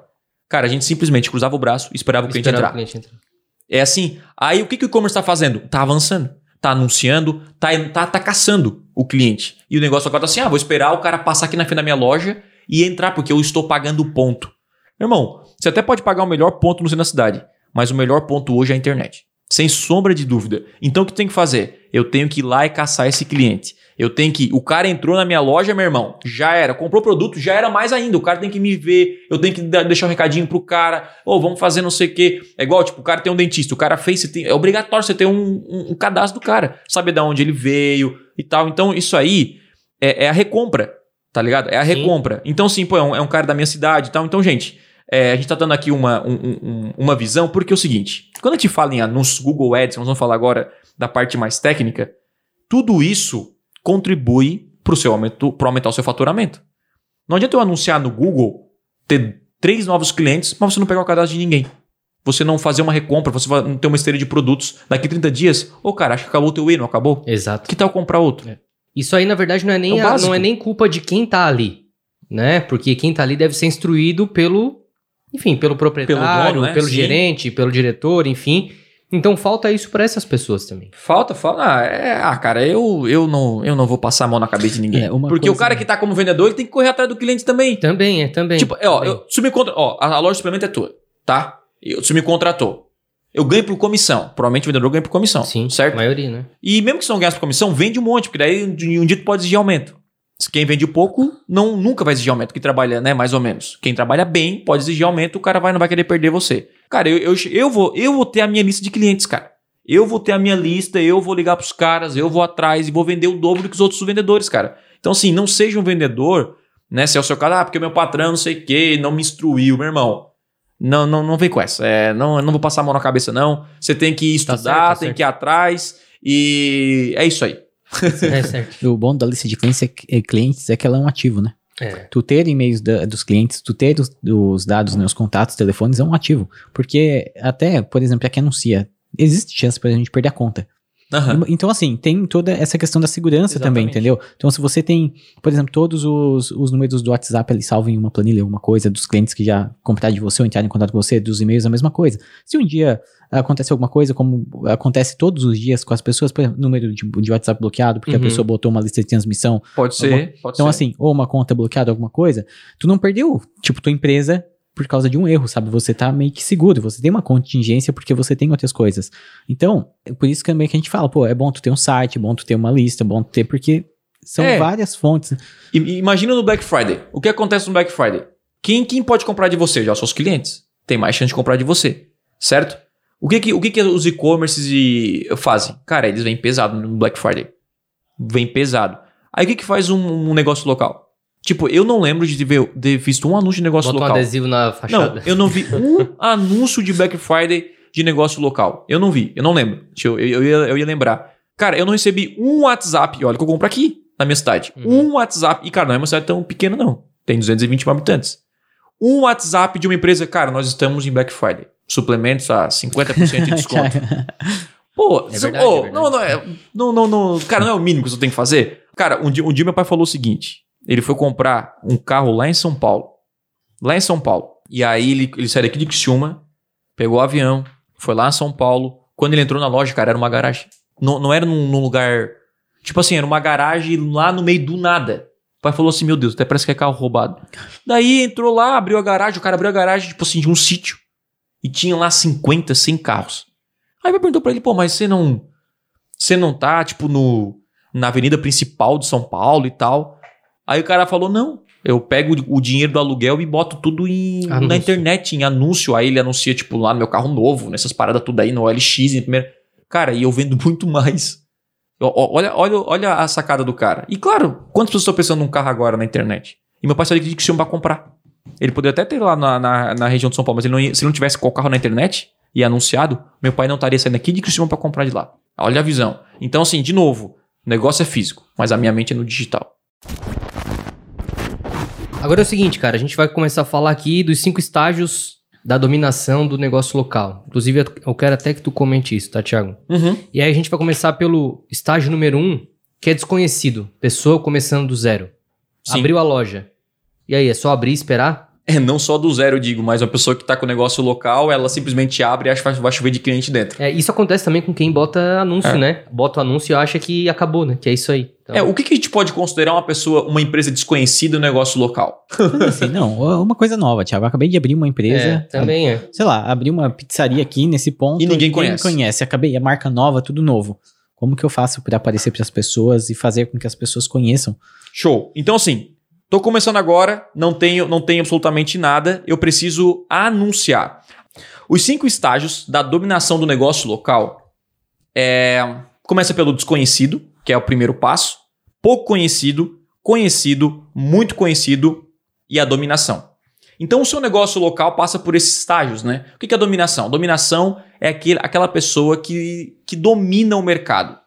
Cara, a gente simplesmente cruzava o braço e esperava o cliente Esperava entrar. o cliente entrar. É assim. Aí o que, que o e-commerce está fazendo? Tá avançando. Tá anunciando, tá, tá, tá caçando o cliente. E o negócio agora tá assim: ah, vou esperar o cara passar aqui na frente da minha loja e entrar, porque eu estou pagando ponto. Meu irmão, você até pode pagar o melhor ponto no centro da cidade, mas o melhor ponto hoje é a internet. Sem sombra de dúvida. Então o que tem que fazer? Eu tenho que ir lá e caçar esse cliente. Eu tenho que. O cara entrou na minha loja, meu irmão. Já era. Comprou produto, já era mais ainda. O cara tem que me ver. Eu tenho que deixar um recadinho pro cara. Ou vamos fazer não sei o quê. É igual, tipo, o cara tem um dentista. O cara fez. Tem, é obrigatório você ter um, um- um cadastro do cara. Saber de onde ele veio e tal. Então, isso aí é, é a recompra. Tá ligado? É a Sim. recompra. Então, sim, pô, é um, é um cara da minha cidade e tal. Então, gente. é, a gente tá dando aqui uma, um- um- um- uma visão, porque é o seguinte: quando a gente fala em anúncios Google Ads, nós vamos falar agora da parte mais técnica, tudo isso contribui para seu aumento, para aumentar o seu faturamento. Não adianta eu anunciar no Google, ter três novos clientes, mas você não pegar o cadastro de ninguém. Você não fazer uma recompra, você não ter uma esteira de produtos. Daqui 30 dias, ô cara, acho que acabou o teu e não acabou? Exato. Que tal comprar outro? Isso aí, na verdade, não é nem, É o a- não é nem culpa de quem tá ali, né? Porque quem tá ali deve ser instruído pelo, enfim, pelo proprietário, dono, né? pelo Sim. gerente, pelo diretor, enfim. Então falta isso pra essas pessoas também. Falta, falta. Ah, é- ah, cara, eu, eu, não, eu não vou passar a mão na cabeça de ninguém. É, Porque o coisa- cara que tá como vendedor, ele tem que correr atrás do cliente também. Também, é, também. Tipo, é, ó, também. eu, se me contra, ó, a, a loja de suplemento é tua, tá? Eu, se me contratou. Eu ganho por comissão. Provavelmente o vendedor ganha por comissão. Sim, certo? a maioria, né? E mesmo que você não ganhasse por comissão, vende um monte, porque daí um dia tu pode exigir aumento. Quem vende pouco não, nunca vai exigir aumento. Quem trabalha, né, mais ou menos. Quem trabalha bem pode exigir aumento, o cara vai, não vai querer perder você. Cara, eu, eu, eu, vou, eu vou ter a minha lista de clientes, cara. Eu vou ter a minha lista, eu vou ligar pros caras, eu vou atrás e vou vender o dobro do que os outros vendedores, cara. Então, assim, não seja um vendedor, né? Se é o seu caso, ah, porque o meu patrão não sei o quê, não me instruiu, meu irmão. Não, não, não vem com essa. É, não, eu não vou passar a mão na cabeça, não. Você tem que estudar, certo, tá tem certo. que ir atrás. E é isso aí. É certo. O bom da lista de clientes é, que- é clientes é que ela é um ativo, né? É. Tu ter e-mails da- dos clientes, tu ter os, os dados, né, os contatos, telefones é um ativo. Porque até, por exemplo, a que anuncia, existe chance pra gente perder a conta. Aham. Então, assim, tem toda essa questão da segurança também, Exatamente. entendeu? Então, se você tem, por exemplo, todos os, os números do WhatsApp ali salvem em uma planilha, alguma coisa, dos clientes que já compraram de você ou entraram em contato com você, dos e-mails, a mesma coisa. Se um dia acontece alguma coisa, como acontece todos os dias com as pessoas, por exemplo, número de, de WhatsApp bloqueado, porque Uhum. a pessoa botou uma lista de transmissão, Pode ser. Pode então, ser. assim, ou uma conta bloqueada, alguma coisa, tu não perdeu, tipo, tua empresa por causa de um erro, sabe? Você tá meio que seguro, você tem uma contingência porque você tem outras coisas. Então, é por isso que também que a gente fala, pô, é bom tu ter um site, é bom tu ter uma lista, é bom tu ter, porque são É. várias fontes. I- Imagina no Black Friday. O que acontece no Black Friday? Quem, quem pode comprar de você? Já os seus clientes. Tem mais chance de comprar de você. Certo? O que que, o que, que os e-commerces fazem? Cara, eles vêm pesado no Black Friday. Vem pesado. Aí o que, que faz um, um negócio local? Tipo, eu não lembro de ver, ter visto um anúncio de negócio Bota um local. adesivo na Não, fachada. eu não vi um anúncio de Black Friday de negócio local. Eu não vi, eu não lembro. Eu, eu, eu, ia, eu ia lembrar. Cara, eu não recebi um WhatsApp. Olha que eu compro aqui, na minha cidade. Uhum. Um WhatsApp. E, cara, não é uma cidade tão pequena, não. Tem 220 mil habitantes. Um WhatsApp de uma empresa. Cara, nós estamos em Black Friday. Suplementos a 50% de desconto. Pô, É verdade, ô, é não, não, é, não, não, não, cara, não é o mínimo que você tem que fazer. Cara, um dia, um dia meu pai falou o seguinte: ele foi comprar um carro lá em São Paulo. Lá em São Paulo. E aí ele, ele saiu daqui de Criciúma, pegou o avião, foi lá em São Paulo. Quando ele entrou na loja, cara, era uma garagem. Não, não era num, num lugar. Tipo assim, era uma garagem lá no meio do nada. O pai falou assim: Meu Deus, até parece que é carro roubado. Daí entrou lá, abriu a garagem, o cara abriu a garagem, tipo assim, de um sítio. E tinha lá 50, 100 carros. Aí me perguntou pra ele, pô, mas você não. Você não tá, tipo, no. Na avenida principal de São Paulo e tal. Aí o cara falou, não. Eu pego o dinheiro do aluguel e boto tudo em, Anúncio. na internet, em anúncio. Aí ele anuncia, tipo, lá no meu carro novo, nessas paradas tudo aí, no OLX, em primeiro. Cara, e eu vendo muito mais. Olha, olha, olha a sacada do cara. E claro, quantas pessoas estão pensando num carro agora na internet? E meu pai saiu de Criciúma pra comprar. Ele poderia até ter lá na, na, na região de São Paulo, mas ele não ia- se não tivesse o carro na internet e anunciado, meu pai não estaria saindo aqui de Criciúma para comprar de lá. Olha a visão. Então, assim, de novo, o negócio é físico, mas a minha mente é no digital. Agora é o seguinte, cara, a gente vai começar a falar aqui dos cinco estágios da dominação do negócio local. Inclusive, eu quero até que tu comente isso, tá, Thiago? Uhum. E aí a gente vai começar pelo estágio número um, que é desconhecido. Pessoa começando do zero. Sim. Abriu a loja. E aí, é só abrir e esperar? É, não só do zero, eu digo, mas uma pessoa que tá com o negócio local, ela simplesmente abre e acha que vai chover de cliente dentro. É, isso acontece também com quem bota anúncio, É. né? Bota o anúncio e acha que acabou, né? Que é isso aí. Então, É, o que, que a gente pode considerar uma pessoa, uma empresa desconhecida no negócio local? Assim, não, uma coisa nova, Thiago. Eu acabei de abrir uma é, empresa. também é. Sei lá, abri uma pizzaria aqui nesse ponto. E ninguém me conhece. conhece. Acabei, a marca nova, tudo novo. Como que eu faço para aparecer para as pessoas e fazer com que as pessoas conheçam? Show. Então, assim, tô começando agora, não tenho, não tenho absolutamente nada, eu preciso anunciar. Os cinco estágios da dominação do negócio local é, começa pelo desconhecido, que é o primeiro passo, pouco conhecido, conhecido, muito conhecido e a dominação. Então, o seu negócio local passa por esses estágios, né? O que é dominação? Dominação é aquele, aquela pessoa que, que domina o mercado.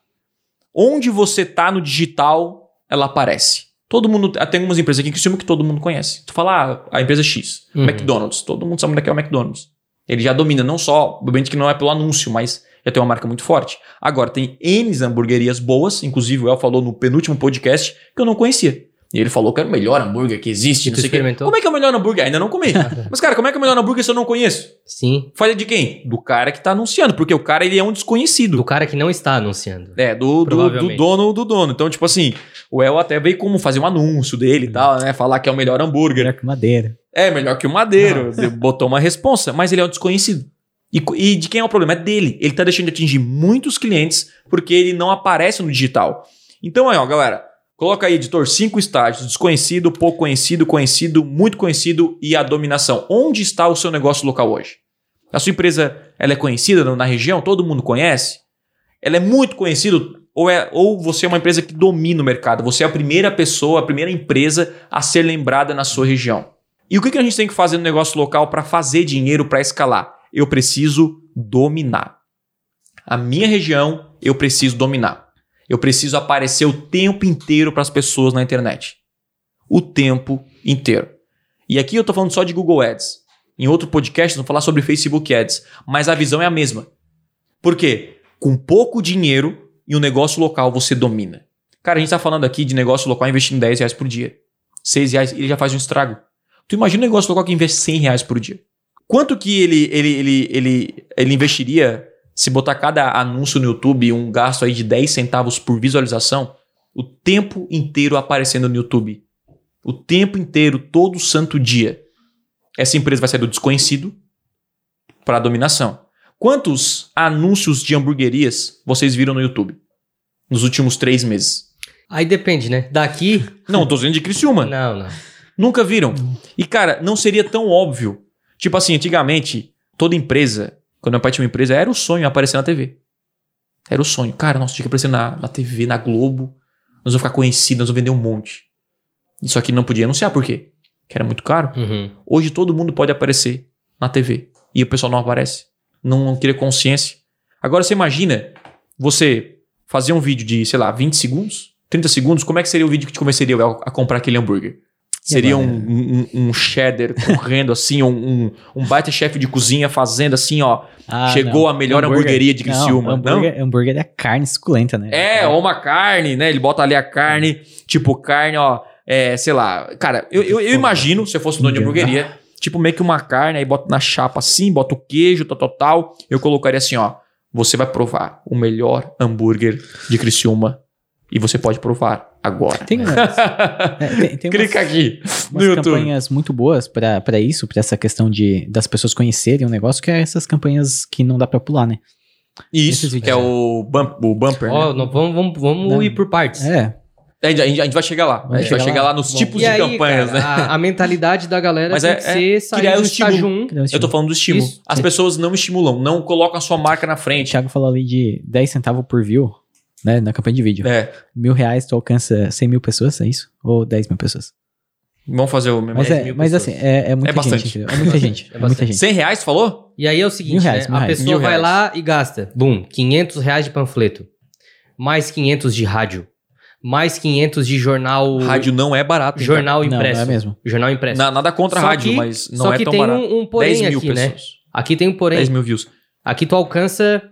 Onde você tá no digital, ela aparece. Todo mundo. Tem algumas empresas aqui em Criciúma que todo mundo conhece. Tu fala, ah, a empresa X, Uhum. McDonald's. Todo mundo sabe onde é que é o McDonald's. Ele já domina, não só, obviamente que não é pelo anúncio, mas já tem uma marca muito forte. Agora, tem N hamburguerias boas, inclusive o El falou no penúltimo podcast, que eu não conhecia. E ele falou que era o melhor hambúrguer que existe, E não sei o? Como é que é o melhor hambúrguer? Ainda não comi. Mas, cara, como é que é o melhor hambúrguer se eu não conheço? Sim. Falha de quem? Do cara que tá anunciando, porque o cara ele é um desconhecido. Do cara que não está anunciando. É, do, do, do dono do dono. Então, tipo assim, o El até veio como fazer um anúncio dele e tal, né? Falar que é o melhor hambúrguer. Melhor que madeira. É, melhor que o Madeiro. Botou uma responsa, mas ele é um desconhecido. E, e de quem é o problema? É dele. Ele tá deixando de atingir muitos clientes porque ele não aparece no digital. Então aí, ó, galera. Coloca aí, editor, cinco estágios: desconhecido, pouco conhecido, conhecido, muito conhecido e a dominação. Onde está o seu negócio local hoje? A sua empresa ela é conhecida na- região? Todo mundo conhece? Ela é muito conhecida? Ou, é, ou você é uma empresa que domina o mercado? Você é a primeira pessoa, a primeira empresa a ser lembrada na sua região. E o que, que a gente tem que fazer no negócio local para fazer dinheiro, para escalar? Eu preciso dominar. A minha região, eu preciso dominar. Eu preciso aparecer o tempo inteiro para as pessoas na internet. O tempo inteiro. E aqui eu estou falando só de Google Ads. Em outro podcast, vamos falar sobre Facebook Ads. Mas a visão é a mesma. Por quê? Com pouco dinheiro e um negócio local você domina. Cara, a gente está falando aqui de negócio local investindo 10 reais por dia. 6 reais, ele já faz um estrago. Tu imagina um negócio local que investe 100 reais por dia. Quanto que ele, ele, ele, ele, ele investiria se botar cada anúncio no YouTube um gasto aí de 10 centavos por visualização? O tempo inteiro aparecendo no YouTube. O tempo inteiro, todo santo dia. Essa empresa vai sair do desconhecido para a dominação. Quantos anúncios de hamburguerias vocês viram no YouTube nos últimos três meses? Aí depende, né? Daqui. Não, tô dizendo de Criciúma. Não, não. Nunca viram. E, cara, não seria tão óbvio. Tipo assim, antigamente, toda empresa, quando meu pai tinha uma empresa, era o sonho aparecer na TV. Era o sonho. Cara, nossa, tinha que aparecer na, na TV, na Globo. Nós vamos ficar conhecidos, nós vamos vender um monte. Isso aqui não podia anunciar, por quê? Que era muito caro. Uhum. Hoje todo mundo pode aparecer na TV. E o pessoal não aparece. Não, não cria consciência. Agora você imagina você fazer um vídeo de, sei lá, 20 segundos, 30 segundos, como é que seria o vídeo que te convenceria a a comprar aquele hambúrguer? Seria um, agora? um, um cheddar correndo assim, um, um, um baita chefe de cozinha fazendo assim, ó. Ah, Chegou não. a melhor hamburgueria de Criciúma, Não, hambúrguer, hambúrguer é carne suculenta, né? É, ou uma carne, né? Ele bota ali a carne, tipo carne, ó, é, sei lá. Cara, eu, eu, eu imagino, se eu fosse dono de hamburgueria, tipo meio que uma carne, aí bota na chapa assim, bota o queijo, tal, tal, tal. Eu colocaria assim, ó. Você vai provar o melhor hambúrguer de Criciúma e você pode provar agora. Tem, umas, é, tem, tem umas- Clica aqui no umas YouTube. campanhas muito boas pra pra isso, pra essa questão de das pessoas conhecerem o negócio, que é essas campanhas que não dá pra pular, né? Isso, que é o, bump, o bumper, Ó, né? não- vamos, vamos, vamos Não. ir por partes. É, A gente, a gente- a gente vai chegar lá. Vai a gente vai chegar chegar lá? lá, nos Bom. tipos E de aí, campanhas, cara, né? a, a mentalidade da galera Mas tem é- que ser sair criar do o estímulo. estágio 1. Eu tô falando do estímulo. Isso. As pessoas não estimulam, não colocam a sua marca na o frente. Thiago falou ali de 10 centavos por view, né? Na campanha de vídeo. É. Mil reais tu alcança 100 mil pessoas, é isso? Ou 10 mil pessoas? Vamos fazer o mesmo. Mas, 10 é, mil mas assim, é, é muita É bastante. gente. entendeu? É muita gente. é, muita bastante. gente. 100 reais, tu falou? E aí é o seguinte, Mil reais, né? mil a reais. pessoa Mil vai reais. lá e gasta, bum, 500 reais de panfleto, mais 500 de rádio, mais 500 de jornal... Rádio não é barato. hein, Jornal Não, impresso. não é mesmo. Jornal impresso. Na- nada contra a Só rádio, que- mas não só é que tão tem barato. um, um porém 10 mil aqui, né? pessoas. Aqui tem um porém. 10 mil views. Aqui tu alcança,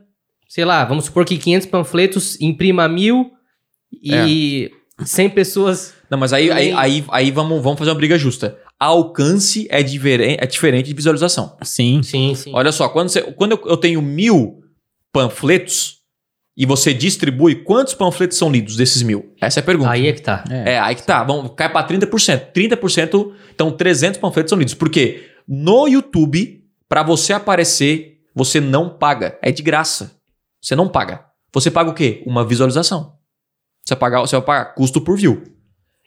sei lá, vamos supor que 500 panfletos imprima mil e 100 pessoas... Não, mas aí, aí, aí, aí vamos, vamos fazer uma briga justa. Alcance é, diferen- é diferente de visualização. Sim. Sim, sim. Olha só, quando, você- quando eu, eu tenho mil panfletos e você distribui, quantos panfletos são lidos desses mil? Essa é a pergunta. Aí é que tá. É. É, aí que tá. Vamos, cai pra 30%. 30%, então 300 panfletos são lidos. Porque no YouTube, pra você aparecer, você não paga. É de graça. Você não paga. Você paga o quê? Uma visualização. Você, paga, você vai pagar custo por view.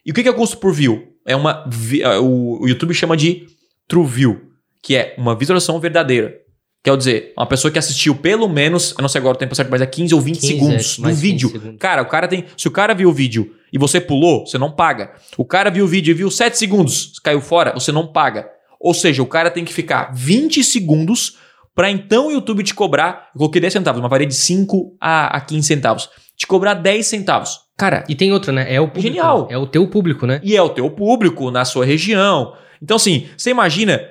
E o que é custo por view? É uma. é, O, YouTube chama de True View, que é uma visualização verdadeira. Quer dizer, uma pessoa que assistiu pelo menos, eu não sei agora o tempo certo, mas é 15 ou 20 15, segundos é, do mais 15 vídeo. segundos. Cara, o cara tem. Se o cara viu o vídeo e você pulou, você não paga. O cara viu o vídeo e viu 7 segundos, caiu fora, você não paga. Ou seja, o cara tem que ficar 20 segundos pra então o YouTube te cobrar. Eu coloquei 10 centavos, uma varia de 5 a, a 15 centavos. Te cobrar 10 centavos. Cara, E tem outra, né? É o público. Genial. É o teu público, né? e é o teu público na sua região. Então, assim, você imagina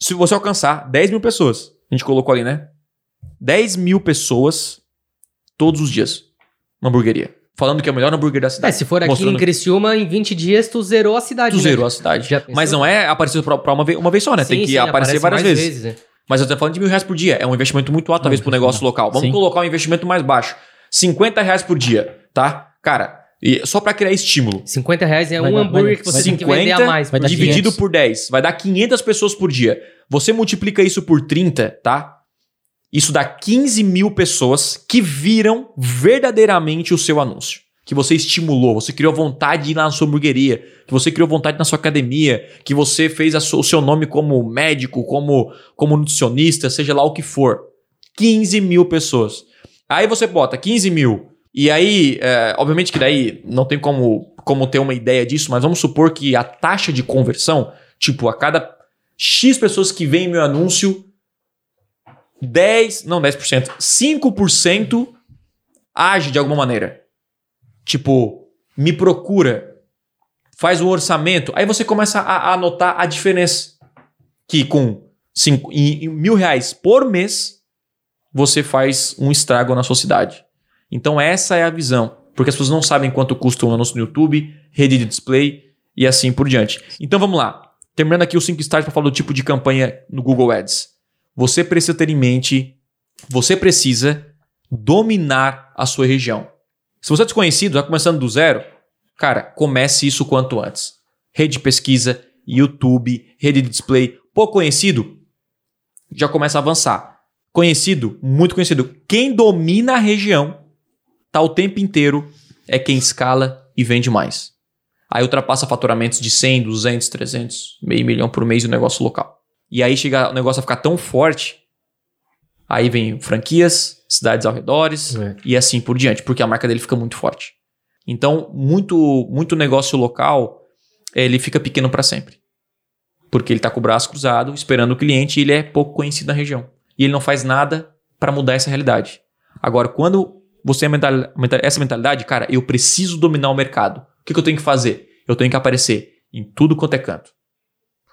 se você alcançar 10 mil pessoas. A gente colocou ali, né? 10 mil pessoas todos os dias na hamburgueria. Falando que é o melhor hambúrguer da É, cidade. se for aqui Mostrando- em Criciúma, em 20 dias tu zerou a cidade, Tu né? zerou a cidade. Mas não é aparecer pra, pra uma, vez, uma vez só, né? Tem Sim, que sim, aparecer aparece várias mais vezes. né? Mas eu tô falando de mil reais por dia. É um investimento muito alto, talvez, um pro negócio local. Vamos Sim. colocar um investimento mais baixo. 50 reais por dia, tá? Cara, e só pra criar estímulo. 50 reais é Vai um dar- hambúrguer vai- que você vai- tem que vender a 50 mais. vai dividido 500. por 10. Vai dar 500 pessoas por dia. Você multiplica isso por 30, tá? Isso dá 15 mil pessoas que viram verdadeiramente o seu anúncio. Que você estimulou, você criou vontade de ir lá na sua hamburgueria, que você criou vontade na sua academia, que você fez sua- o seu nome como médico, como, como nutricionista, seja lá o que for. 15 mil pessoas. Aí você bota 15 mil, e aí, é, obviamente que daí não tem como, como ter uma ideia disso, mas vamos supor que a taxa de conversão, tipo, a cada X pessoas que veem meu anúncio, 10, não 10%, 5% age de alguma maneira. Tipo, me procura, faz um orçamento. Aí você começa a, a notar a diferença. Que com cinco, em, em mil reais por mês, você faz um estrago na sua cidade. Então essa é a visão. Porque as pessoas não sabem quanto custa um anúncio no YouTube, rede de display e assim por diante. Então vamos lá. Terminando aqui os 5 stars para falar do tipo de campanha no Google Ads. Você precisa ter em mente, você precisa dominar a sua região. Se você é desconhecido, está começando do zero, cara, comece isso quanto antes. Rede de pesquisa, YouTube, rede de display. Pouco conhecido, já começa a avançar. Conhecido, muito conhecido. Quem domina a região, tá o tempo inteiro, é quem escala e vende mais. Aí ultrapassa faturamentos de 100, 200, 300, meio milhão por mês no negócio local. E aí chega o negócio a ficar tão forte, aí vem franquias, cidades ao redores É. e assim por diante, porque a marca dele fica muito forte. Então, muito muito negócio local, ele fica pequeno para sempre. Porque ele tá com o braço cruzado, esperando o cliente e ele é pouco conhecido na região. E ele não faz nada para mudar essa realidade. Agora, quando você tem mental- essa mentalidade, cara, eu preciso dominar o mercado. O que, que eu tenho que fazer? Eu tenho que aparecer em tudo quanto é canto.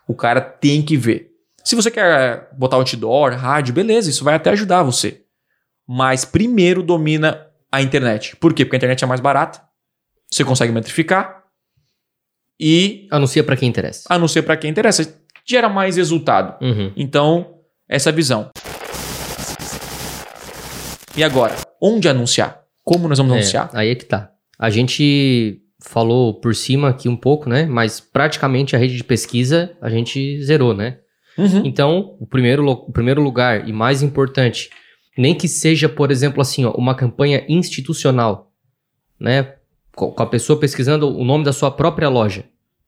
O cara tem que ver. Se você quer botar outdoor, rádio, beleza, isso vai até ajudar você. Mas primeiro domina a internet. Por quê? Porque a internet é mais barata, você consegue metrificar e Anuncia pra quem interessa. anuncia para quem interessa, gera mais resultado. Uhum. Então, essa é a visão. E agora, onde anunciar? Como nós vamos É, anunciar? aí é que tá. A gente falou por cima aqui um pouco, né? Mas praticamente a rede de pesquisa a gente zerou, né? Uhum. Então, o primeiro, o primeiro lugar e mais importante, nem que seja, por exemplo, assim, ó, uma campanha institucional, né? Co- Com a pessoa pesquisando o nome da sua própria loja.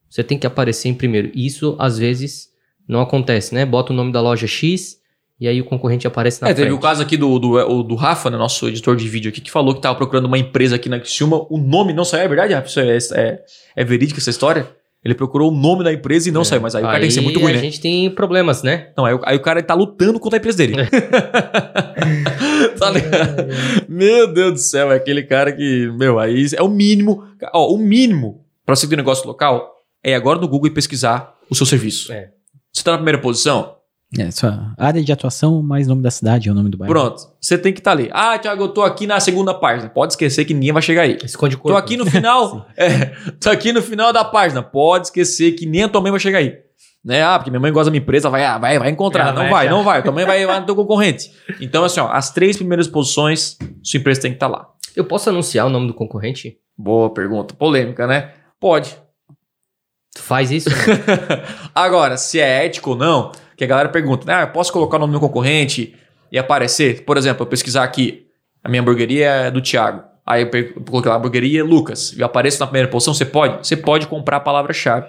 Você tem que aparecer em primeiro. E isso, às vezes, não acontece, né? Bota o nome da loja X e aí o concorrente aparece na É, teve frente. o caso aqui do, do, do Rafa, né, nosso editor de vídeo aqui, que falou que tava procurando uma empresa aqui na Criciúma. O nome não saiu, é verdade, Rafa? Isso é, é, é verídica essa história? Ele procurou o nome da empresa e não saiu, mas aí, o cara tem que ser muito ruim, a né? gente tem problemas, né? Não, aí, o- aí o cara tá lutando contra a empresa dele. tá ligado? Meu Deus do céu, é aquele cara que, meu, aí é o mínimo. Ó, o mínimo pra você ter um negócio local é ir agora no Google e pesquisar o seu serviço. É. Você tá na primeira posição? É, sua área de atuação mais nome da cidade, é o nome do bairro. Pronto. Você tem que estar ali. Ah, Thiago, eu tô aqui na segunda página. Pode esquecer que ninguém vai chegar aí. Esconde o Tô corpo. aqui no final. é, tô aqui no final da página. Pode esquecer que nem a tua mãe vai chegar aí. Né? Ah, porque minha mãe gosta da minha empresa, vai, ah, vai, vai encontrar. Ela não vai vai, não vai. Tua mãe vai, vai no teu concorrente. Então, assim, ó, as três primeiras posições, sua empresa tem que estar lá. Eu posso anunciar o nome do concorrente? Boa pergunta. Polêmica, né? Pode. Tu faz isso? Agora, se é ético ou não, que a galera pergunta, ah, eu posso colocar o nome do meu concorrente e aparecer? Por exemplo, eu pesquisar aqui, a minha hamburgueria é do Thiago. Aí eu coloquei lá, hamburgueria Lucas. E eu apareço na primeira posição, você pode? Você pode comprar a palavra-chave.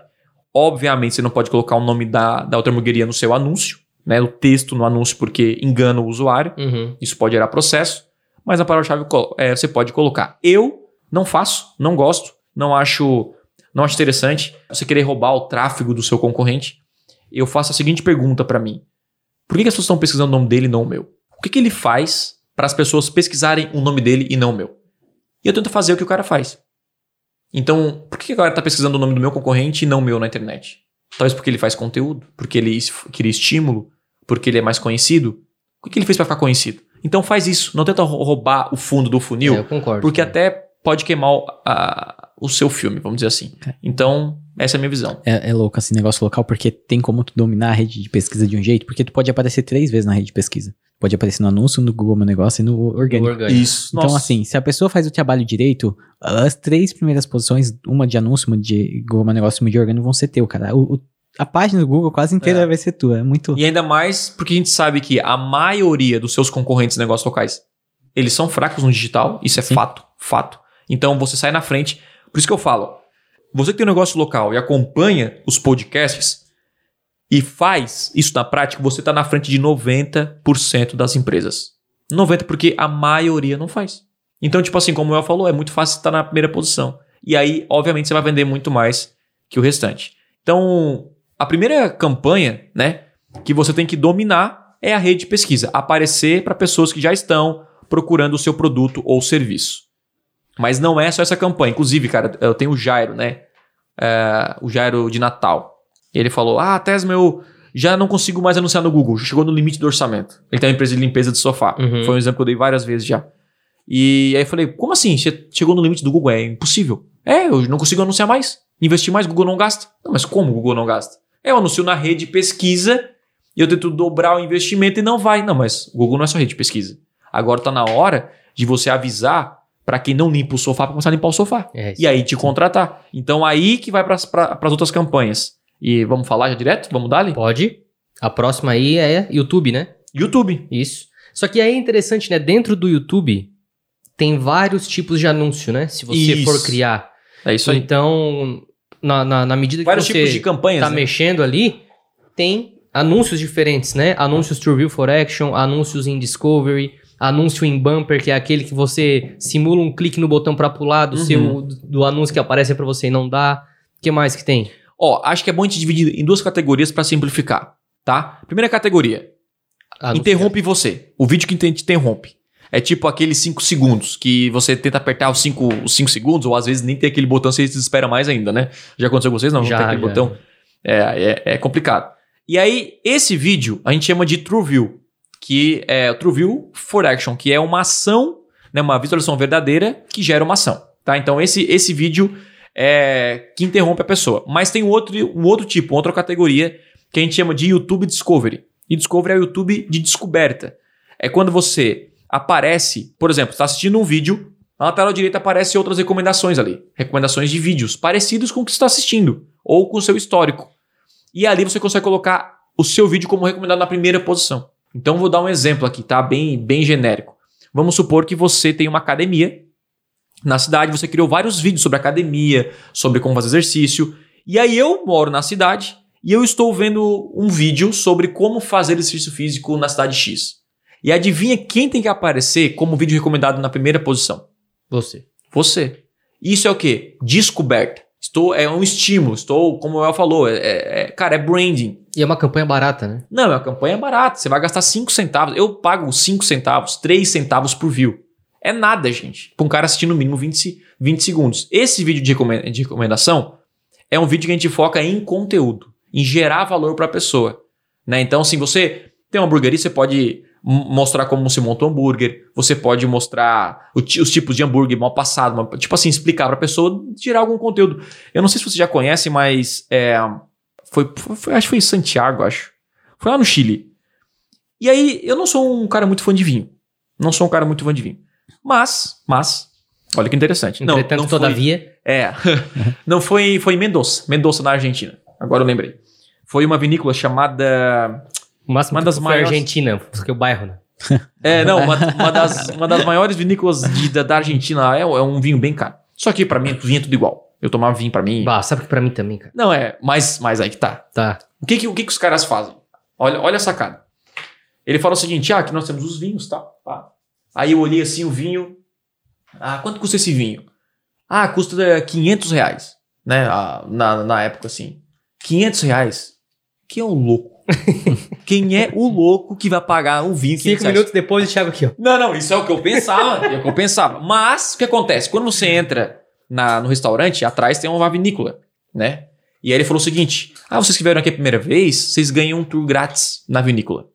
Obviamente, você não pode colocar o nome da, da outra hamburgueria no seu anúncio, né? No texto, no anúncio, porque engana o usuário. uhum. Isso pode gerar processo, mas a palavra-chave é, você pode colocar. Eu não faço, não gosto, não acho, não acho interessante. Você querer roubar o tráfego do seu concorrente, eu faço a seguinte pergunta para mim: Por que, que as pessoas estão pesquisando o nome dele e não o meu? O que, que ele faz para as pessoas pesquisarem o nome dele e não o meu? E eu tento fazer o que o cara faz. Então, por que a galera está pesquisando o nome do meu concorrente e não o meu na internet? Talvez porque ele faz conteúdo, porque ele cria estímulo, porque ele é mais conhecido. O que ele fez para ficar conhecido? Então faz isso. Não tenta rou- roubar o fundo do funil, É, eu concordo. porque até pode queimar a- o seu filme, vamos dizer assim. Então, essa é a minha visão. É, é louco esse negócio local, porque tem como tu dominar a rede de pesquisa de um jeito, porque tu pode aparecer três vezes na rede de pesquisa. Pode aparecer no anúncio, no Google Meu Negócio e no orgânico. orgânico. Isso. Então, Nossa. assim, se a pessoa faz o trabalho direito, as três primeiras posições, uma de anúncio, uma de Google Meu Negócio e uma de orgânico, vão ser teu, cara. O- o- a página do Google quase inteira É. vai ser tua. É muito. E ainda mais porque a gente sabe que a maioria dos seus concorrentes de negócios locais, eles são fracos no digital, isso é Sim. fato, fato. Então você sai na frente. Por isso que eu falo, você que tem um negócio local e acompanha os podcasts e faz isso na prática, você está na frente de 90% das empresas. 90% porque a maioria não faz. Então, tipo assim, como o El falou, é muito fácil estar na primeira posição. E aí, obviamente, você vai vender muito mais que o restante. Então, a primeira campanha, né, que você tem que dominar é a rede de pesquisa. Aparecer para pessoas que já estão procurando o seu produto ou serviço. Mas não é só essa campanha. Inclusive, cara, eu tenho o Jairo, né? É, o Jairo de Natal. Ele falou: Ah, Tesma, eu já não consigo mais anunciar no Google. Chegou no limite do orçamento. Ele tem uma empresa de limpeza de sofá. Uhum. Foi um exemplo que eu dei várias vezes já. E aí eu falei: Como assim? Você chegou no limite do Google? É impossível. É, eu não consigo anunciar mais. Investir mais, Google não gasta. Não, mas como o Google não gasta? É, eu anuncio na rede de pesquisa e eu tento dobrar o investimento e não vai. Não, mas o Google não é só rede de pesquisa. Agora tá na hora de você avisar para quem não limpa o sofá para começar a limpar o sofá. É, E aí te contratar. Então aí que vai para as outras campanhas. E vamos falar já direto? Vamos dar ali? Pode. A próxima aí é YouTube, né? YouTube. Isso. Só que aí é interessante, né? Dentro do YouTube tem vários tipos de anúncio, né? Se você Isso. for criar. É isso aí. Então, na, na, na medida que Vários você tipos de campanhas. tá né? mexendo ali, tem anúncios diferentes, né? Anúncios to Review for Action, anúncios em Discovery, anúncio em Bumper, que é aquele que você simula um clique no botão pra pular do Uhum. seu do anúncio que aparece pra você e não dá. O que mais que tem? Ó, acho que é bom a gente dividir em duas categorias para simplificar, tá? Primeira categoria, Anúncio- interrompe você. O vídeo que te te interrompe. É tipo aqueles 5 segundos que você tenta apertar os 5 os cinco segundos, ou às vezes nem tem aquele botão, você se desespera mais ainda, né? Já aconteceu com vocês? Não, não Já, tem aquele já. botão. É, é, é complicado. E aí, esse vídeo a gente chama de TrueView, que é o TrueView for Action, que é uma ação, né, uma visualização verdadeira que gera uma ação. Tá? Então, esse, esse vídeo é que interrompe a pessoa. Mas tem outro, um outro tipo, outra categoria, que a gente chama de YouTube Discovery. E Discovery é o YouTube de descoberta. É quando você aparece, por exemplo, está assistindo um vídeo, na tela direita aparecem outras recomendações ali. Recomendações de vídeos parecidos com o que você está assistindo, ou com o seu histórico. E ali você consegue colocar o seu vídeo como recomendado na primeira posição. Então vou dar um exemplo aqui, tá? Bem, bem genérico. Vamos supor que você tem uma academia na cidade, você criou vários vídeos sobre academia, sobre como fazer exercício. E aí eu moro na cidade e eu estou vendo um vídeo sobre como fazer exercício físico na cidade X. E adivinha quem tem que aparecer como vídeo recomendado na primeira posição? Você. Você. Isso é o quê? Descoberta. Estou, é um estímulo. Estou, como o El falou, é, é- é- cara, é branding. E é uma campanha barata, né? Não, é uma campanha barata. Você vai gastar 5 centavos. Eu pago 5 centavos, 3 centavos por view. É nada, gente. Pra um cara assistir no mínimo 20, se- 20 segundos. Esse vídeo de recomen- de recomendação é um vídeo que a gente foca em conteúdo, em gerar valor para a pessoa. Né? Então, se você tem uma hamburgueria, você pode mostrar como se monta um hambúrguer, você pode mostrar os tipos de hambúrguer mal passado, tipo assim, explicar para a pessoa, gerar algum conteúdo. Eu não sei se você já conhece, mas é, foi, foi- foi- acho que foi em Santiago, acho. Foi lá no Chile. E aí, eu não sou um cara muito fã de vinho. Não sou um cara muito fã de vinho. Mas, mas, olha que interessante. Não, Entretanto, não foi- todavia. é. não foi, foi em Mendoza, Mendoza na Argentina. Agora eu lembrei. Foi uma vinícola chamada. O máximo Uma que das foi maiores- Argentina, porque o bairro, né? É, não, uma, uma das, uma das maiores vinícolas de- da, da Argentina. É, é um vinho bem caro. Só que pra mim, vinho é tudo igual. Eu tomava vinho pra mim. Bah, sabe que pra mim também, cara. Não, é, mas, mas aí que tá. Tá. O que que, o que que os caras fazem? Olha, olha a sacada. Ele fala o seguinte: ah, aqui nós temos os vinhos, tá? Pá. Aí eu olhei assim o vinho. Ah, quanto custa esse vinho? Ah, custa 500 reais. Né? Ah, na, na época assim. 500 reais? Quem é o louco? Quem é o louco que vai pagar um vinho 500 Cinco minutos depois, o Thiago aqui, ó. Não, não, isso é o que eu pensava. é o que eu pensava. Mas, o que acontece? Quando você entra na- no restaurante, atrás tem uma vinícola, né? E aí ele falou o seguinte: Ah, vocês que vieram aqui a primeira vez, vocês ganham um tour grátis na vinícola.